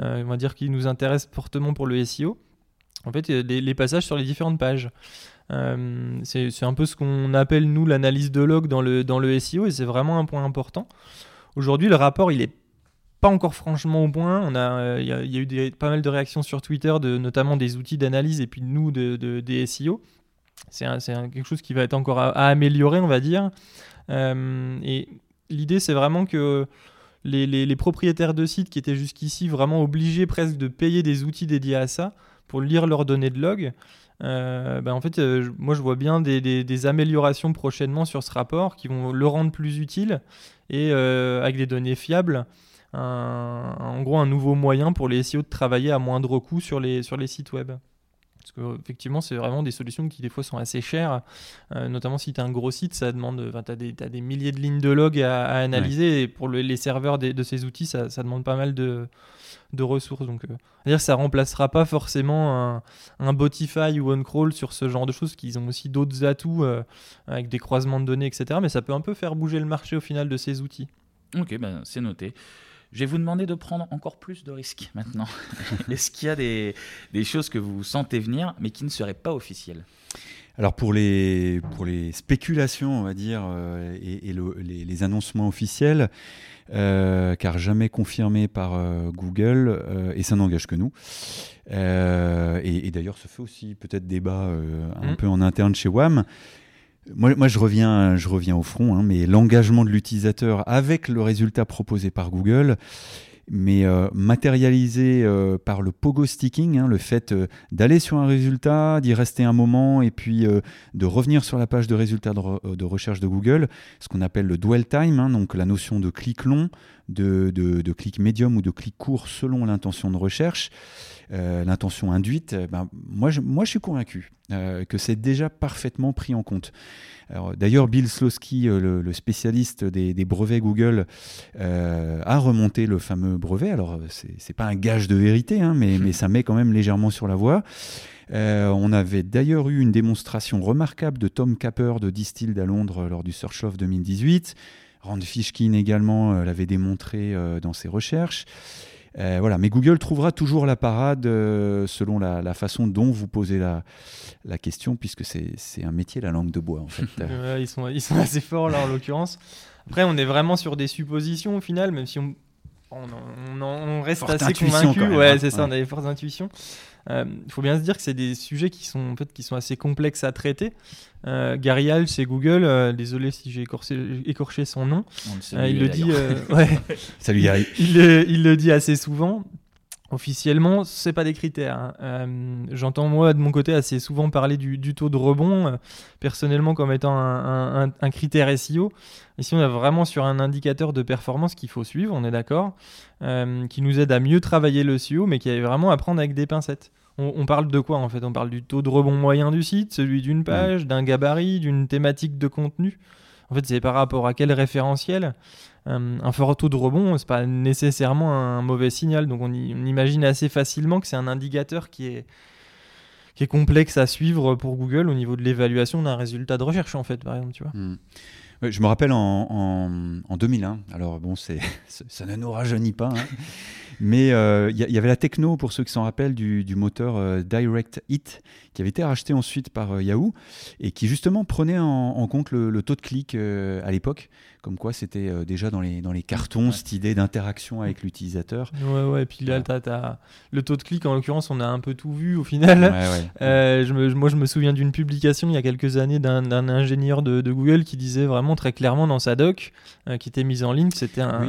on va dire, qui nous intéressent fortement pour le SEO. En fait, les, les passages sur les différentes pages. Euh, c'est un peu ce qu'on appelle nous l'analyse de log dans le, dans le SEO et c'est vraiment un point important. Aujourd'hui, le rapport, il est pas encore franchement au point. A, il y, a, eu pas mal de réactions sur Twitter, de, notamment des outils d'analyse et puis nous de, des SEO c'est quelque chose qui va être encore à, améliorer, on va dire. Euh, et l'idée, c'est vraiment que les, propriétaires de sites qui étaient jusqu'ici vraiment obligés presque de payer des outils dédiés à ça pour lire leurs données de log, euh, ben en fait, euh, moi je vois bien des, améliorations prochainement sur ce rapport qui vont le rendre plus utile et avec des données fiables. en gros, un nouveau moyen pour les SEO de travailler à moindre coût sur les, sur les sites web. Parce qu'effectivement, c'est vraiment des solutions qui des fois sont assez chères, euh, notamment si tu as un gros site, ça demande, tu as, des milliers de lignes de log à, analyser, et pour les serveurs de ces outils, ça, demande pas mal de, ressources. Donc, euh, dire ça remplacera pas forcément un, un, Botify ou OneCrawl sur ce genre de choses, qu'ils ont aussi d'autres atouts euh, avec des croisements de données, etc. Mais ça peut un peu faire bouger le marché au final de ces outils. Ok, ben, c'est noté. Je vais vous demander de prendre encore plus de risques maintenant. [laughs] Est-ce qu'il y a des, choses que vous sentez venir, mais qui ne seraient pas officielles? Alors pour les, pour les spéculations, on va dire, euh, et, les, annoncements officiels, euh, car jamais confirmés par euh, Google, et ça n'engage que nous. et, d'ailleurs, ça fait aussi peut-être débat un mmh. peu en interne chez WAM. Moi, je, reviens, au front, hein, mais l'engagement de l'utilisateur avec le résultat proposé par Google, mais euh, matérialisé euh, par le pogo sticking, hein, le fait euh, d'aller sur un résultat, d'y rester un moment et puis de revenir sur la page de résultats de, recherche de Google, ce qu'on appelle le dwell time, hein, donc la notion de clic long, de, de, clic médium ou de clic court selon l'intention de recherche. l'intention induite, ben, moi, je, moi je suis convaincu que c'est déjà parfaitement pris en compte. D'ailleurs, Bill Slosky, euh, le, spécialiste des, brevets Google, euh, a remonté le fameux brevet. Alors, c'est pas un gage de vérité, hein, mais, mais, ça met quand même légèrement sur la voie. Euh, on avait d'ailleurs eu une démonstration remarquable de Tom Capper de Distilled à Londres lors du Search Love 2018. Rand Fishkin également l'avait démontré dans ses recherches. Euh, voilà, mais Google trouvera toujours la parade euh, selon la, façon dont vous posez la, la question, puisque c'est un métier, la langue de bois, en fait. [laughs] ils, sont, ils sont assez forts, là, en l'occurrence. Après, on est vraiment sur des suppositions, au final, même si on, on, reste assez convaincu. ouais, hein. c'est ça, on a des fortes intuitions. Il faut bien se dire que c'est des sujets qui sont, en fait, qui sont assez complexes à traiter. Gary Hall, c'est Google, désolé si j'ai écorché, son nom. il le dit. [laughs] Salut Gary. il, il le dit assez souvent officiellement, c'est pas des critères. Hein. Euh, j'entends moi de mon côté assez souvent parler du, taux de rebond, euh, personnellement comme étant un, critère SEO. Ici, on est vraiment sur un indicateur de performance qu'il faut suivre, on est d'accord, euh, qui nous aide à mieux travailler le SEO, mais qui est vraiment à prendre avec des pincettes. On, parle de quoi en fait? On parle du taux de rebond moyen du site, celui d'une page, d'un gabarit, d'une thématique de contenu? En fait, c'est par rapport à quel référentiel? Euh, un fort taux de rebond, c'est pas nécessairement un mauvais signal. Donc on, imagine assez facilement que c'est un indicateur qui est, qui est complexe à suivre pour Google au niveau de l'évaluation d'un résultat de recherche, en fait, par exemple. Tu vois. Hmm. Je me rappelle en, en, 2001, alors bon, c'est, [laughs] ça ne nous rajeunit pas, hein. mais il euh, y, avait la techno, pour ceux qui s'en rappellent, du, du moteur euh, Direct Hit, qui avait été racheté ensuite par Yahoo, et qui justement prenait en, compte le, le, taux de clic à l'époque comme quoi c'était euh, déjà dans les, dans les cartons, cette idée d'interaction avec l'utilisateur. Ouais, ouais, et puis là, as, le taux de clic, en l'occurrence, on a un peu tout vu au final. Euh, je me, moi, je me souviens d'une publication il y a quelques années d'un ingénieur de, Google qui disait vraiment très clairement dans sa doc, euh, qui était mise en ligne, c'était un,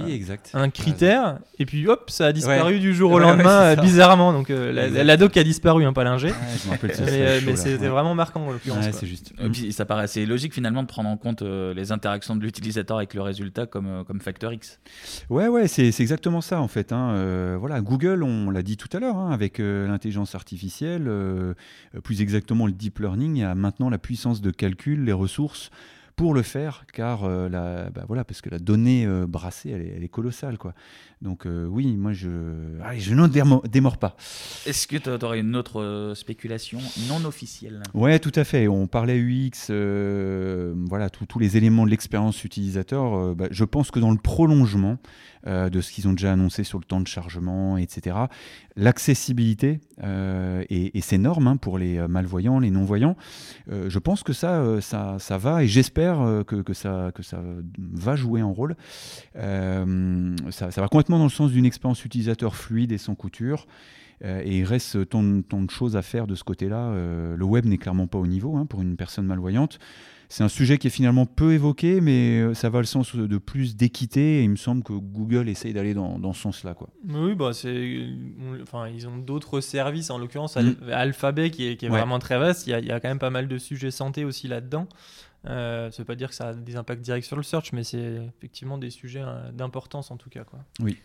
un critère, et puis hop, ça a disparu du jour au lendemain, bizarrement. Donc la, doc a disparu, hein, pas l'ingé. mais, c'était vraiment marquant en l'occurrence. c'est juste. Et puis ça paraît assez logique finalement de prendre en compte les interactions de l'utilisateur avec le résultat comme, euh, facteur X. Ouais, ouais, c'est exactement ça en fait. Hein. Euh, voilà, Google, on l'a dit tout à l'heure, hein, avec euh, l'intelligence artificielle, plus exactement le deep learning, a maintenant la puissance de calcul, les ressources pour le faire, car la, bah voilà, parce que la donnée brassée, elle est, elle est, colossale, quoi. Donc oui, moi je, allez, je n'en démords pas. Est-ce que tu aurais une autre spéculation non officielle? Ouais, tout à fait. On parlait UX, voilà, tous les éléments de l'expérience utilisateur. Bah, je pense que dans le prolongement, euh, de ce qu'ils ont déjà annoncé sur le temps de chargement, etc. L'accessibilité euh, et, ces normes hein, pour les euh, malvoyants, les non-voyants, je pense que ça, ça, ça, va et j'espère que, que, ça, que ça va jouer un rôle. Ça, ça, va complètement dans le sens d'une expérience utilisateur fluide et sans couture. et il reste tant, de choses à faire de ce côté-là. le web n'est clairement pas au niveau hein, pour une personne malvoyante c'est un sujet qui est finalement peu évoqué, mais euh, ça va le sens de plus d'équité. Et il me semble que Google essaye d'aller dans, dans, ce sens-là. Quoi. Oui, bah c'est, enfin, ils ont d'autres services, en l'occurrence mm. Alphabet qui est, qui est vraiment très vaste. Il y, a, il y, a, quand même pas mal de sujets santé aussi là-dedans. Euh, ça veut pas dire que ça a des impacts directs sur le search, mais c'est effectivement des sujets euh, d'importance en tout cas. Quoi. Oui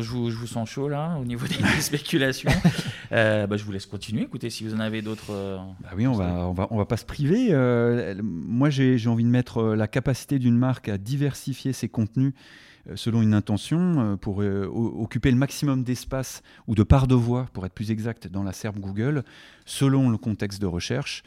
je, vous, je, vous, sens chaud là au niveau des [laughs] spéculations. Euh, bah, je vous laisse continuer. Écoutez, si vous en avez d'autres. Euh, bah oui, on va, on va, on va pas se priver. Euh, moi, j'ai envie de mettre la capacité d'une marque à diversifier ses contenus selon une intention euh, pour euh, occuper le maximum d'espace ou de part de voix, pour être plus exact, dans la SERP Google, selon le contexte de recherche.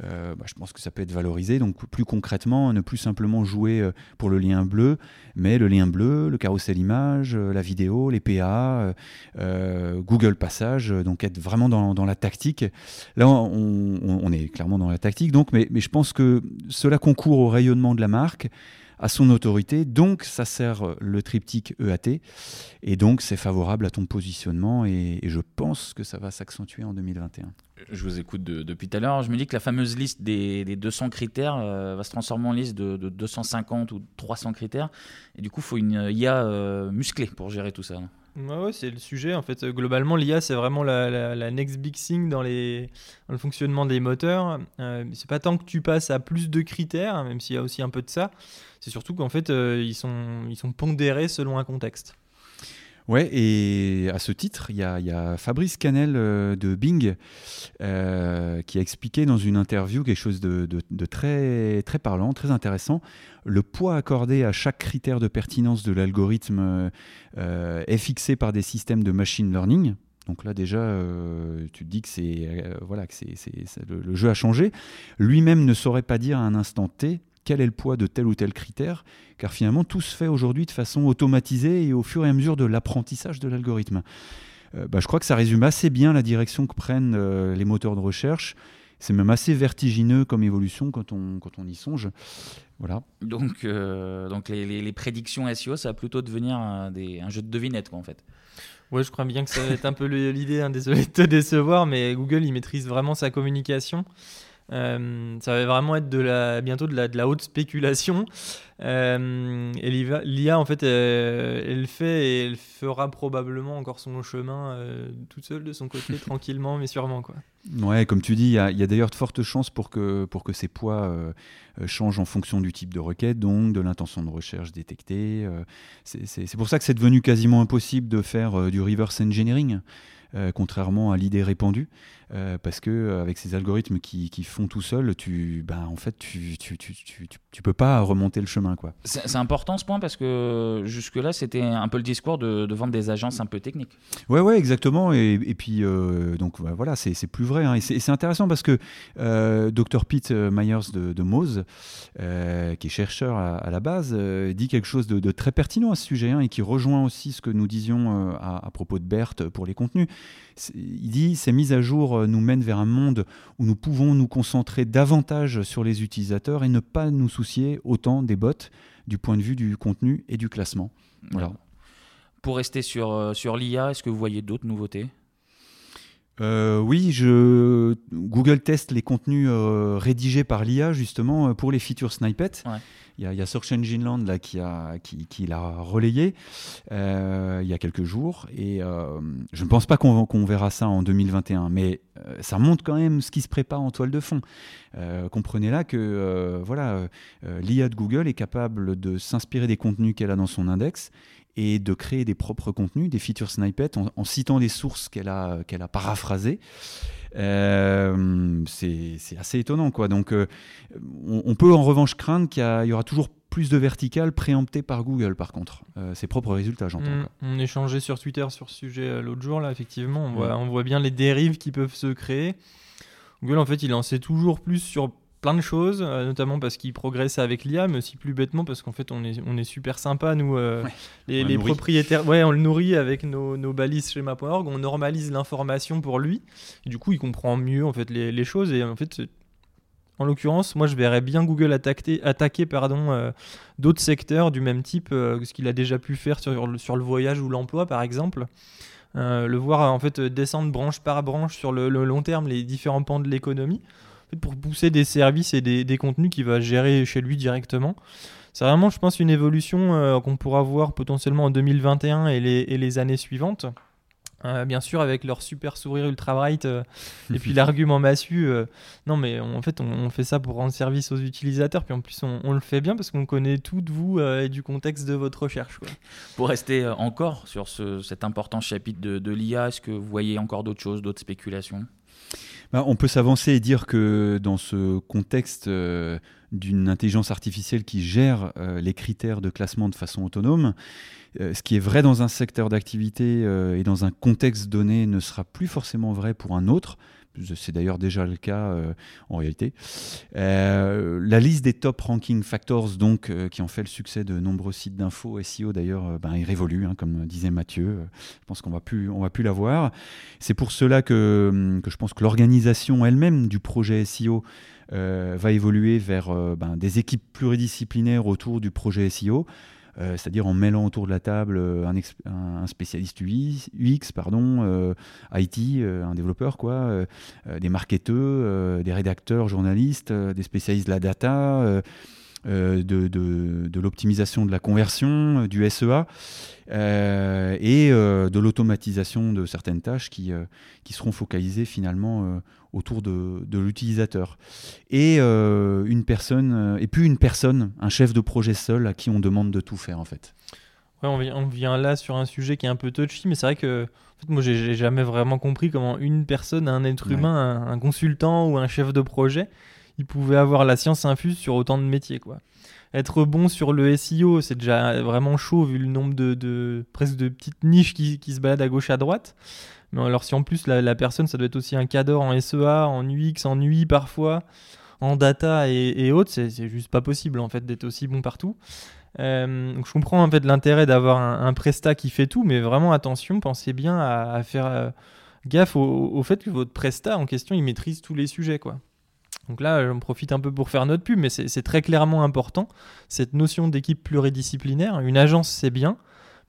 Bah, je pense que ça peut être valorisé. Donc plus concrètement, ne plus simplement jouer pour le lien bleu, mais le lien bleu, le carrousel image, la vidéo, les PA, Google Passage, donc être vraiment dans, la tactique. Là, on, est clairement dans la tactique, donc, mais je pense que cela concourt au rayonnement de la marque à son autorité. Donc, ça sert euh, le triptyque EAT. Et donc, c'est favorable à ton positionnement. Et, je pense que ça va s'accentuer en 2021. Je vous écoute depuis tout à l'heure. Je me dis que la fameuse liste des, 200 critères euh, va se transformer en liste de, 250 ou 300 critères. Et du coup, il faut une IA euh, musclée pour gérer tout ça. Ouais, c'est le sujet. En fait, globalement, l'IA, c'est vraiment la, next big thing dans, le fonctionnement des moteurs. Euh, c'est pas tant que tu passes à plus de critères, même s'il y a aussi un peu de ça. C'est surtout qu'en fait, euh, ils sont pondérés selon un contexte. Ouais, et à ce titre, il y, a, Fabrice Canel euh, de Bing euh, qui a expliqué dans une interview quelque chose de, très, parlant, très intéressant. Le poids accordé à chaque critère de pertinence de l'algorithme euh, est fixé par des systèmes de machine learning. Donc là déjà, tu te dis que c'est voilà que c'est, le, jeu a changé. Lui-même ne saurait pas dire à un instant T quel est le poids de tel ou tel critère, car finalement tout se fait aujourd'hui de façon automatisée et au fur et à mesure de l'apprentissage de l'algorithme. Euh, bah, je crois que ça résume assez bien la direction que prennent euh, les moteurs de recherche. C'est même assez vertigineux comme évolution quand on, quand on y songe. Voilà. Donc, euh, donc les, les, prédictions SEO, ça va plutôt devenir un, des, un jeu de devinettes, quoi, en fait. Ouais, je crois bien que ça va être un peu l'idée. Hein, désolé de te décevoir, mais Google, il maîtrise vraiment sa communication. Euh, ça va vraiment être de la, bientôt de la, de la haute spéculation. Euh, et l'IA, en fait, euh, elle, fait et elle fera probablement encore son chemin toute seule de son côté, [laughs] tranquillement, mais sûrement. Quoi. Ouais, comme tu dis, il y a, d'ailleurs de fortes chances pour que, pour que ces poids changent en fonction du type de requête, donc de l'intention de recherche détectée. c'est pour ça que c'est devenu quasiment impossible de faire du reverse engineering. contrairement à l'idée répandue. Euh, parce que euh, avec ces algorithmes qui, qui, font tout seul, tu, ben, en fait, tu, tu, tu, tu, peux pas remonter le chemin. quoi. C'est important ce point parce que jusque-là, c'était un peu le discours de, de, vendre des agences un peu techniques. Ouais, ouais, exactement. Et, et puis, euh, donc voilà, c'est plus vrai. Hein. Et c'est intéressant parce que Dr. Pete Myers de, de Mose, qui est chercheur à, la base, dit quelque chose de, très pertinent à ce sujet hein, et qui rejoint aussi ce que nous disions à, à propos de Berthe pour les contenus. Il dit ces mises à jour euh, nous mènent vers un monde où nous pouvons nous concentrer davantage sur les utilisateurs et ne pas nous soucier autant des bots du point de vue du contenu et du classement. Voilà. Pour rester sur, euh, sur l'IA, est-ce que vous voyez d'autres nouveautés? Euh, oui, je... Google teste les contenus rédigés par l'IA justement pour les features snippets. Il y, a Search Engine Land là, qui, a, qui, qui l'a relayé euh, il y a quelques jours. Et euh, je ne pense pas qu'on, qu'on verra ça en 2021, mais euh, ça montre quand même ce qui se prépare en toile de fond. comprenez là que voilà, l'IA de Google est capable de s'inspirer des contenus qu'elle a dans son index et de créer des propres contenus, des features snippets, en, citant des sources qu'elle a, qu'elle a paraphrasées. Euh, c'est assez étonnant. Quoi. Donc, euh, on, peut en revanche craindre qu'il y, aura toujours plus de verticales préemptées par Google, par contre. Euh, ses propres résultats, j'entends. Mmh. on échangeait sur Twitter sur ce sujet l'autre jour, là, effectivement. On, voit, on voit bien les dérives qui peuvent se créer. Google, en fait, il en sait toujours plus sur plein de choses, euh, notamment parce qu'il progresse avec l'IA, mais aussi plus bêtement parce qu'en fait on est, on est super sympa, nous, euh, les, propriétaires. Ouais, on le nourrit avec nos, nos balises schéma.org, on normalise l'information pour lui, et du coup il comprend mieux en fait les, les choses, et en fait en l'occurrence, moi je verrais bien Google attaquer, attaquer pardon, euh, d'autres secteurs du même type, ce qu'il a déjà pu faire sur sur le voyage ou l'emploi par exemple. le voir en fait descendre branche par branche sur le long terme les différents pans de l'économie pour pousser des services et des, contenus qu'il va gérer chez lui directement. C'est vraiment, je pense, une évolution euh, qu'on pourra voir potentiellement en 2021 et les, années suivantes. Euh, bien sûr, avec leur super sourire ultra bright euh, et puis [laughs] l'argument massu. non, mais en fait, on, fait ça pour rendre service aux utilisateurs. Puis en plus, on, le fait bien parce qu'on connaît tout de vous et du contexte de votre recherche. Pour rester encore sur cet important chapitre de, de l'IA, est-ce que vous voyez encore d'autres choses, d'autres spéculations? Bah, on peut s'avancer et dire que dans ce contexte euh, d'une intelligence artificielle qui gère euh, les critères de classement de façon autonome, euh, ce qui est vrai dans un secteur d'activité et dans un contexte donné ne sera plus forcément vrai pour un autre. C'est d'ailleurs déjà le cas euh, en réalité. Euh, la liste des top ranking factors, donc, euh, qui ont fait le succès de nombreux sites d'info SEO, d'ailleurs, ben, il révolue, hein, comme disait Mathieu. je pense qu'on va plus, on va plus la voir. C'est pour cela que, que, je pense que l'organisation elle-même du projet SEO va évoluer vers ben, des équipes pluridisciplinaires autour du projet SEO. Euh, c'est-à-dire en mêlant autour de la table euh, un, spécialiste UX, pardon, euh, IT, un développeur, des marketeurs, des rédacteurs, journalistes, des spécialistes de la data. de, de, l'optimisation de la conversion, du SEA, et de l'automatisation de certaines tâches qui, qui seront focalisées finalement autour de, l'utilisateur. Et euh, une personne, euh, et puis une personne, un chef de projet seul à qui on demande de tout faire en fait. Ouais, on, vient, là sur un sujet qui est un peu touchy, mais c'est vrai que en fait, moi j'ai jamais vraiment compris comment une personne, un être humain, un, consultant ou un chef de projet, il pouvait avoir la science infuse sur autant de métiers quoi. Être bon sur le SEO, c'est déjà vraiment chaud vu le nombre de, presque de petites niches qui, se baladent à gauche à droite. Mais alors si en plus la, personne, ça doit être aussi un cadre en SEA, en UX, en UI parfois, en data et, autres, c'est juste pas possible en fait d'être aussi bon partout. Euh, donc je comprends en fait l'intérêt d'avoir un, un, Presta qui fait tout, mais vraiment attention, pensez bien à, faire euh, gaffe au, fait que votre Presta en question, il maîtrise tous les sujets quoi. Donc là, j'en profite un peu pour faire notre pub, mais c'est très clairement important, cette notion d'équipe pluridisciplinaire. Une agence, c'est bien,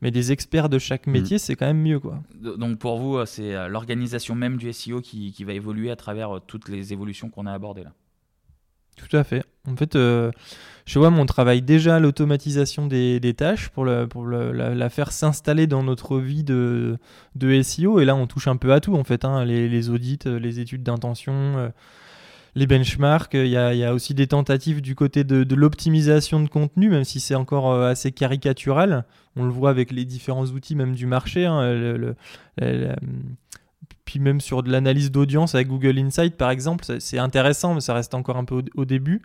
mais des experts de chaque métier, c'est quand même mieux. Quoi. Donc pour vous, c'est l'organisation même du SEO qui, qui, va évoluer à travers toutes les évolutions qu'on a abordées là tout à fait. En fait, euh, chez WAM, on travaille déjà à l'automatisation des, tâches pour, pour la, faire s'installer dans notre vie de, de, SEO. Et là, on touche un peu à tout, en fait. Hein. les, audits, euh, les études d'intention, euh, les benchmarks. Il y, a, aussi des tentatives du côté de, l'optimisation de contenu, même si c'est encore assez caricatural. On le voit avec les différents outils même du marché. Hein. puis même sur de l'analyse d'audience avec Google Insight par exemple, c'est intéressant, mais ça reste encore un peu au, début.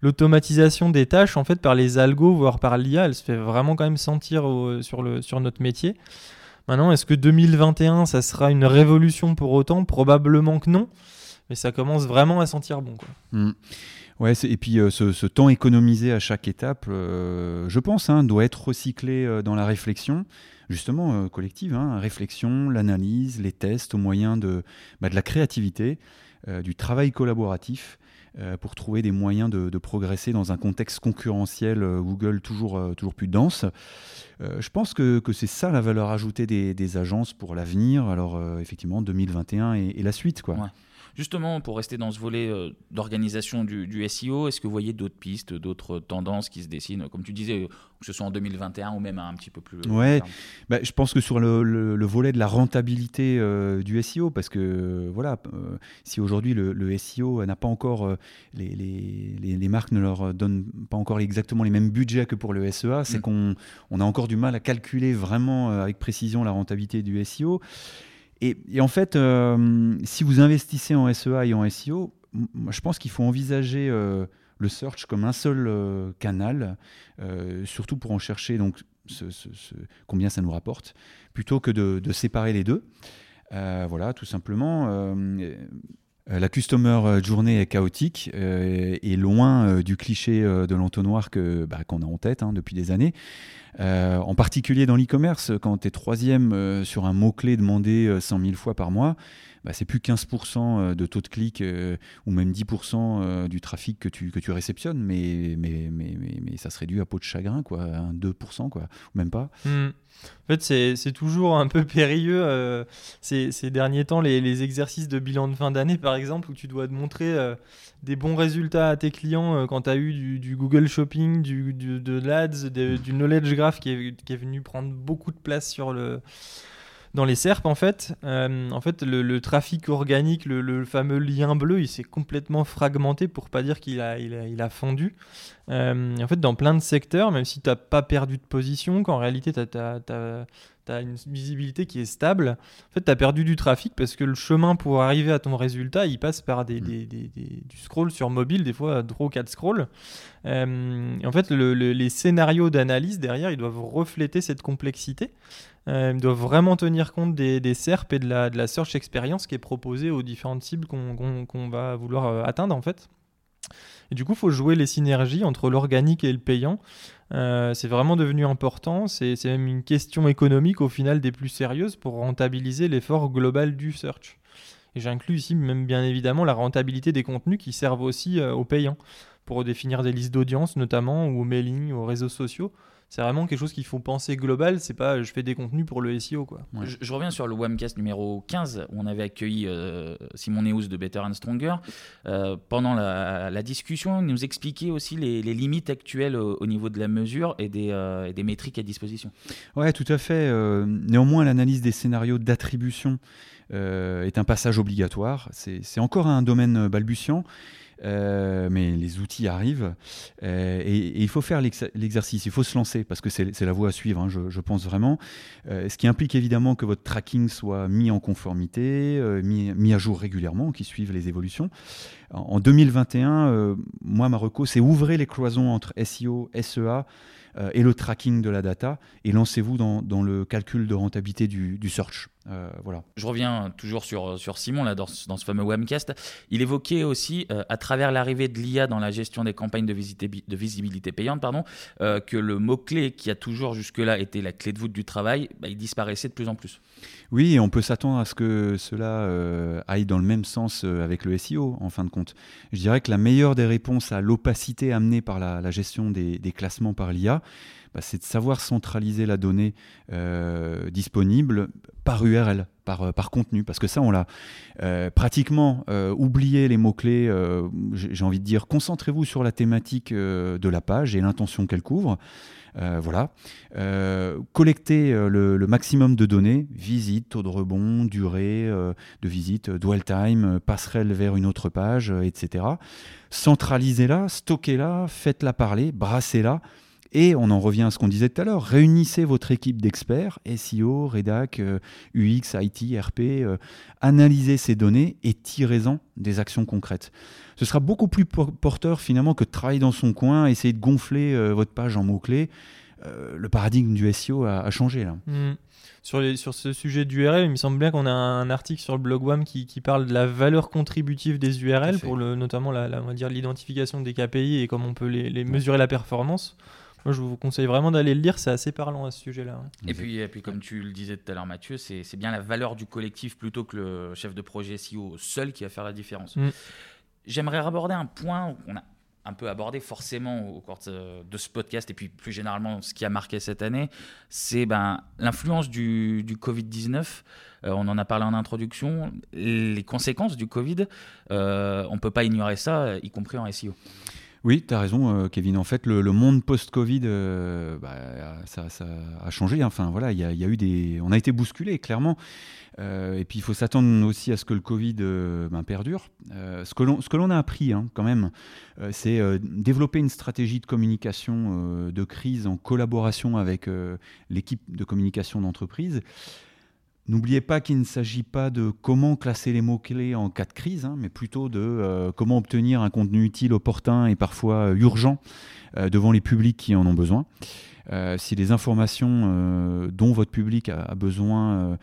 L'automatisation des tâches, en fait, par les algos, voire par l'IA, elle se fait vraiment quand même sentir sur notre métier. Maintenant, est-ce que 2021, ça sera une révolution pour autant? Probablement que non, mais ça commence vraiment à sentir bon. Quoi. Mmh. Ouais, et puis euh, ce, temps économisé à chaque étape, euh, je pense, hein, doit être recyclé euh, dans la réflexion justement euh, collective, hein, réflexion, l'analyse, les tests au moyen de, bah, de la créativité, euh, du travail collaboratif pour trouver des moyens de, progresser dans un contexte concurrentiel Google toujours, toujours plus dense. je pense que, que c'est ça la valeur ajoutée des, des agences pour l'avenir, alors effectivement 2021 et, et, la suite. quoi. Justement, pour rester dans ce volet euh, d'organisation du, SEO, est-ce que vous voyez d'autres pistes, d'autres tendances qui se dessinent, comme tu disais, que ce soit en 2021 ou même un petit peu plus Ouais, bah, je pense que sur le, volet de la rentabilité euh, du SEO, parce que voilà, euh, si aujourd'hui le, SEO n'a pas encore, les, les, marques ne leur donnent pas encore exactement les mêmes budgets que pour le SEA, c'est mm. qu'on on a encore du mal à calculer vraiment avec précision la rentabilité du SEO. Et, en fait, euh, si vous investissez en SEA et en SEO, je pense qu'il faut envisager euh, le search comme un seul euh, canal, surtout pour en chercher donc combien ça nous rapporte, plutôt que de, séparer les deux. voilà, tout simplement. La customer euh, journée est chaotique euh, et loin du cliché de l'entonnoir que, bah, qu'on a en tête hein, depuis des années. en particulier dans l'e-commerce, quand tu es troisième sur un mot-clé demandé 100 000 fois par mois, bah, c'est plus 15% de taux de clic ou même 10% du trafic que tu, réceptionnes, mais, ça se réduit à peau de chagrin, quoi, 2%, quoi, ou même pas. Hmm. En fait, c'est toujours un peu [laughs] périlleux euh, ces, derniers temps, les, exercices de bilan de fin d'année, par exemple, où tu dois te montrer euh, des bons résultats à tes clients euh, quand tu as eu du, Google Shopping, du, de l'Ads, du Knowledge Graph qui est, venu prendre beaucoup de place sur le, dans les SERP, en fait, euh, le, trafic organique, le, fameux lien bleu, il s'est complètement fragmenté pour pas dire qu'il a, il a, fondu. Euh, en fait, dans plein de secteurs, même si tu n'as pas perdu de position, qu'en réalité, tu as, une visibilité qui est stable, en fait, tu as perdu du trafic parce que le chemin pour arriver à ton résultat, il passe par des, mm. du scroll sur mobile, des fois 3 ou 4 scrolls. Euh, en fait, les scénarios d'analyse derrière, ils doivent refléter cette complexité. Euh, ils doivent vraiment tenir compte des, des SERP et de la, de la, search experience qui est proposée aux différentes cibles qu'on va vouloir atteindre en fait. Du coup, il faut jouer les synergies entre l'organique et le payant. Euh, c'est vraiment devenu important. C'est même une question économique au final des plus sérieuses pour rentabiliser l'effort global du search. Et j'inclus ici même bien évidemment la rentabilité des contenus qui servent aussi aux payants pour définir des listes d'audience notamment ou au mailing, aux réseaux sociaux c'est vraiment quelque chose qu'il faut penser global. C'est pas je fais des contenus pour le SEO. Quoi. Je, reviens sur le Webcast numéro 15 où on avait accueilli euh, Simon Neus de Better and Stronger. Euh, pendant la, discussion, il nous expliquait aussi les, limites actuelles au, niveau de la mesure et des, euh, des métriques à disposition. Ouais, tout à fait. néanmoins, l'analyse des scénarios d'attribution est un passage obligatoire. C'est encore un domaine balbutiant. Euh, mais les outils arrivent euh, et, il faut faire l'exercice, il faut se lancer parce que c'est la voie à suivre, hein, je, pense vraiment. Euh, ce qui implique évidemment que votre tracking soit mis en conformité, mis, mis, à jour régulièrement, qui suivent les évolutions. En, 2021, moi, ma c'est ouvrir les cloisons entre SEO, SEA et le tracking de la data et lancez-vous dans, dans, le calcul de rentabilité du search. Euh, voilà. Je reviens toujours sur, sur Simon, là, dans, dans ce fameux webcast. Il évoquait aussi, euh, à travers l'arrivée de l'IA dans la gestion des campagnes de, de visibilité payante, pardon, euh, que le mot-clé qui a toujours jusque-là été la clé de voûte du travail, bah, il disparaissait de plus en plus. Oui, et on peut s'attendre à ce que cela aille dans le même sens avec le SEO, en fin de compte. Je dirais que la meilleure des réponses à l'opacité amenée par la, gestion des, des, classements par l'IA, bah, c'est de savoir centraliser la donnée euh, disponible par URL, par, euh, par contenu, parce que ça, on l'a euh, pratiquement oublié les mots-clés, j'ai envie de dire, concentrez-vous sur la thématique de la page et l'intention qu'elle couvre. voilà. collecter le, maximum de données, visite, taux de rebond, durée de visite, dwell time, passerelle vers une autre page, etc. Centralisez-la, stockez-la, faites-la parler, brassez-la et on en revient à ce qu'on disait tout à l'heure, réunissez votre équipe d'experts, SEO, Redac, UX, IT, RP, analysez ces données et tirez-en des actions concrètes. Ce sera beaucoup plus porteur finalement que de travailler dans son coin, essayer de gonfler euh, votre page en mots-clés. Euh, le paradigme du SEO a, changé là. Mmh. Sur, les, sur, ce sujet d'URL, il me semble bien qu'on a un article sur le blog WAM qui, qui, parle de la valeur contributive des URL pour le, notamment la, on va dire l'identification des KPI et comment on peut les mesurer la performance. Moi, je vous conseille vraiment d'aller le lire, c'est assez parlant à ce sujet-là. Et puis, et puis, comme tu le disais tout à l'heure, Mathieu, c'est bien la valeur du collectif plutôt que le chef de projet SEO seul qui va faire la différence. Mm. J'aimerais aborder un point qu'on a un peu abordé forcément au cours de ce podcast et puis plus généralement ce qui a marqué cette année, c'est ben, l'influence du, Covid-19. Euh, on en a parlé en introduction. Les conséquences du Covid, euh, on ne peut pas ignorer ça, y compris en SEO. Oui, tu as raison, euh, Kevin. En fait, le, monde post-Covid, euh, bah, ça, a changé. Enfin, voilà, a eu des, on a été bousculé, clairement. Euh, et puis, il faut s'attendre aussi à ce que le Covid ben, perdure. ce que l'on a appris, hein, quand même, c'est développer une stratégie de communication de crise en collaboration avec l'équipe de communication d'entreprise. N'oubliez pas qu'il ne s'agit pas de comment classer les mots-clés en cas de crise, hein, mais plutôt de euh, comment obtenir un contenu utile, opportun et parfois euh, urgent euh, devant les publics qui en ont besoin. si les informations dont votre public a, besoin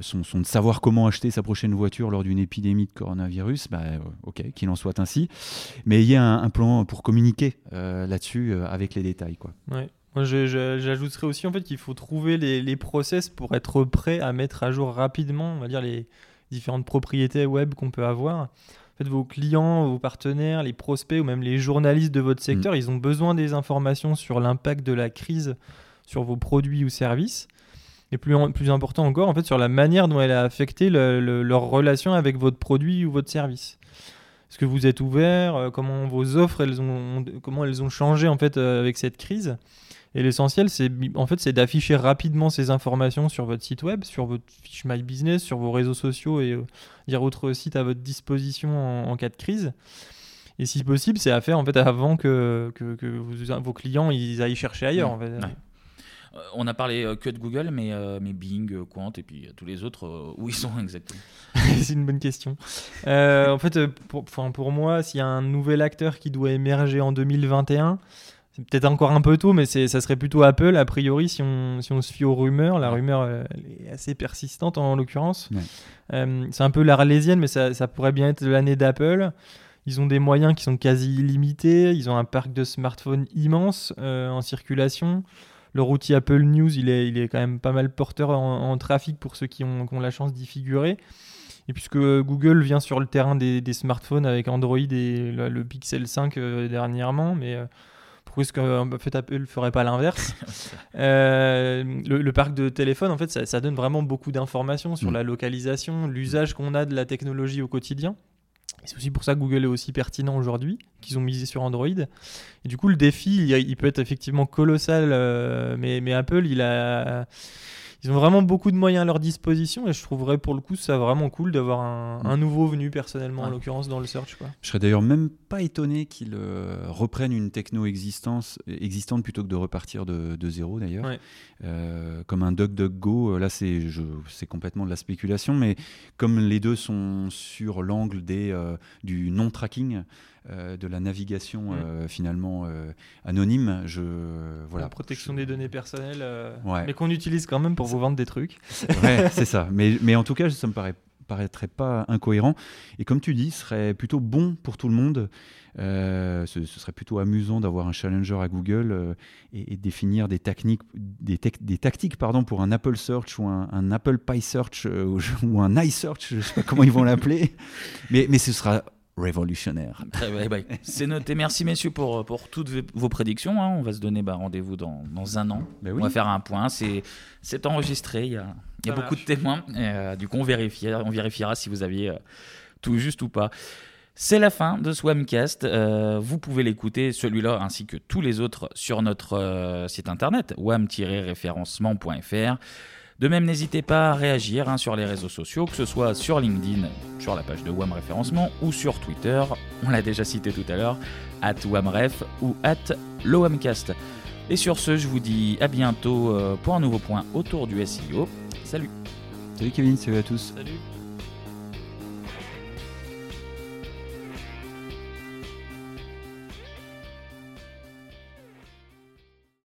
sont, de savoir comment acheter sa prochaine voiture lors d'une épidémie de coronavirus, bah, ok, qu'il en soit ainsi. Mais il y a un, plan pour communiquer là-dessus avec les détails. Quoi. J'ajouterais aussi en fait qu'il faut trouver les, les, process pour être prêt à mettre à jour rapidement, on va dire les différentes propriétés web qu'on peut avoir. En fait, vos clients, vos partenaires, les prospects ou même les journalistes de votre mm. secteur, ils ont besoin des informations sur l'impact de la crise sur vos produits ou services. Et plus, plus important encore, en fait, sur la manière dont elle a affecté leur relation avec votre produit ou votre service. Est-ce que vous êtes ouvert euh, Comment vos offres, elles ont, comment elles ont changé en fait euh, avec cette crise? Et l'essentiel, c'est en fait, c'est d'afficher rapidement ces informations sur votre site web, sur votre fiche My Business, sur vos réseaux sociaux et euh, dire autre site à votre disposition en, cas de crise. Et si possible, c'est à faire en fait avant que, que, vos clients ils aillent chercher ailleurs. En fait. Euh, on a parlé euh, que de Google, mais, mais Bing, Quant et puis tous les autres, où ils sont [laughs] exactement [laughs] C'est une bonne question. en fait, pour, pour moi, s'il y a un nouvel acteur qui doit émerger en 2021, c'est peut-être encore un peu tôt, mais ça serait plutôt Apple, a priori, si on, si on se fie aux rumeurs. La rumeur euh, est assez persistante en, l'occurrence. Euh, c'est un peu l'arlésienne, mais ça, ça, pourrait bien être l'année d'Apple. Ils ont des moyens qui sont quasi illimités. Ils ont un parc de smartphones immense euh, en circulation. Leur outil Apple News, il est, il est quand même pas mal porteur en, trafic pour ceux qui ont, qui ont la chance d'y figurer. Et puisque Google vient sur le terrain des, des smartphones avec Android et le, Pixel 5 dernièrement, mais pourquoi est-ce qu'en fait Apple ne ferait pas l'inverse [laughs] euh, le, parc de téléphone, en fait, ça, donne vraiment beaucoup d'informations sur mm. la localisation, l'usage qu'on a de la technologie au quotidien. C'est aussi pour ça que Google est aussi pertinent aujourd'hui, qu'ils ont misé sur Android. Et du coup, le défi, il, peut être effectivement colossal, euh, mais, mais Apple, il a ils ont vraiment beaucoup de moyens à leur disposition et je trouverais pour le coup ça vraiment cool d'avoir un, mm. nouveau venu personnellement en l'occurrence dans le search. Quoi. Je serais d'ailleurs même pas étonné qu'ils euh, reprennent une techno existence, existante plutôt que de repartir de, zéro d'ailleurs. Euh, comme un DuckDuckGo, euh, là c'est, c'est complètement de la spéculation, mais comme les deux sont sur l'angle des, du non-tracking, euh, de la navigation mm. euh, finalement euh, anonyme. Je, voilà. La protection des données personnelles, mais qu'on utilise quand même pour vous vendre des trucs. ouais, [laughs] c'est ça. Mais, mais en tout cas, ça me paraît paraîtrait pas incohérent. Et comme tu dis, ce serait plutôt bon pour tout le monde. ce, serait plutôt amusant d'avoir un challenger à Google et, définir des techniques, des, des, tactiques pardon, pour un Apple Search ou un, Apple Pie Search [laughs] ou, un iSearch, je sais pas comment ils vont l'appeler. Mais, mais ce sera révolutionnaire. Bah, [laughs] c'est noté. Merci messieurs pour, pour toutes vos prédictions. Hein. On va se donner bah, rendez-vous dans, dans, un an. Ben on va faire un point. C'est enregistré. Il y a, il y a beaucoup de témoins. Euh, du coup, on vérifiera, on vérifiera si vous aviez euh, tout juste ou pas. C'est la fin de Swamcast. Euh, vous pouvez l'écouter, celui-là ainsi que tous les autres, sur notre site internet wam-référencement.fr. De même, n'hésitez pas à réagir hein, sur les réseaux sociaux, que ce soit sur LinkedIn, sur la page de WAM Référencement, ou sur Twitter, on l'a déjà cité tout à l'heure, at WAMREF ou at LOWAMcast. Et sur ce, je vous dis à bientôt euh, pour un nouveau point autour du SEO. Salut Salut Kevin, salut à tous Salut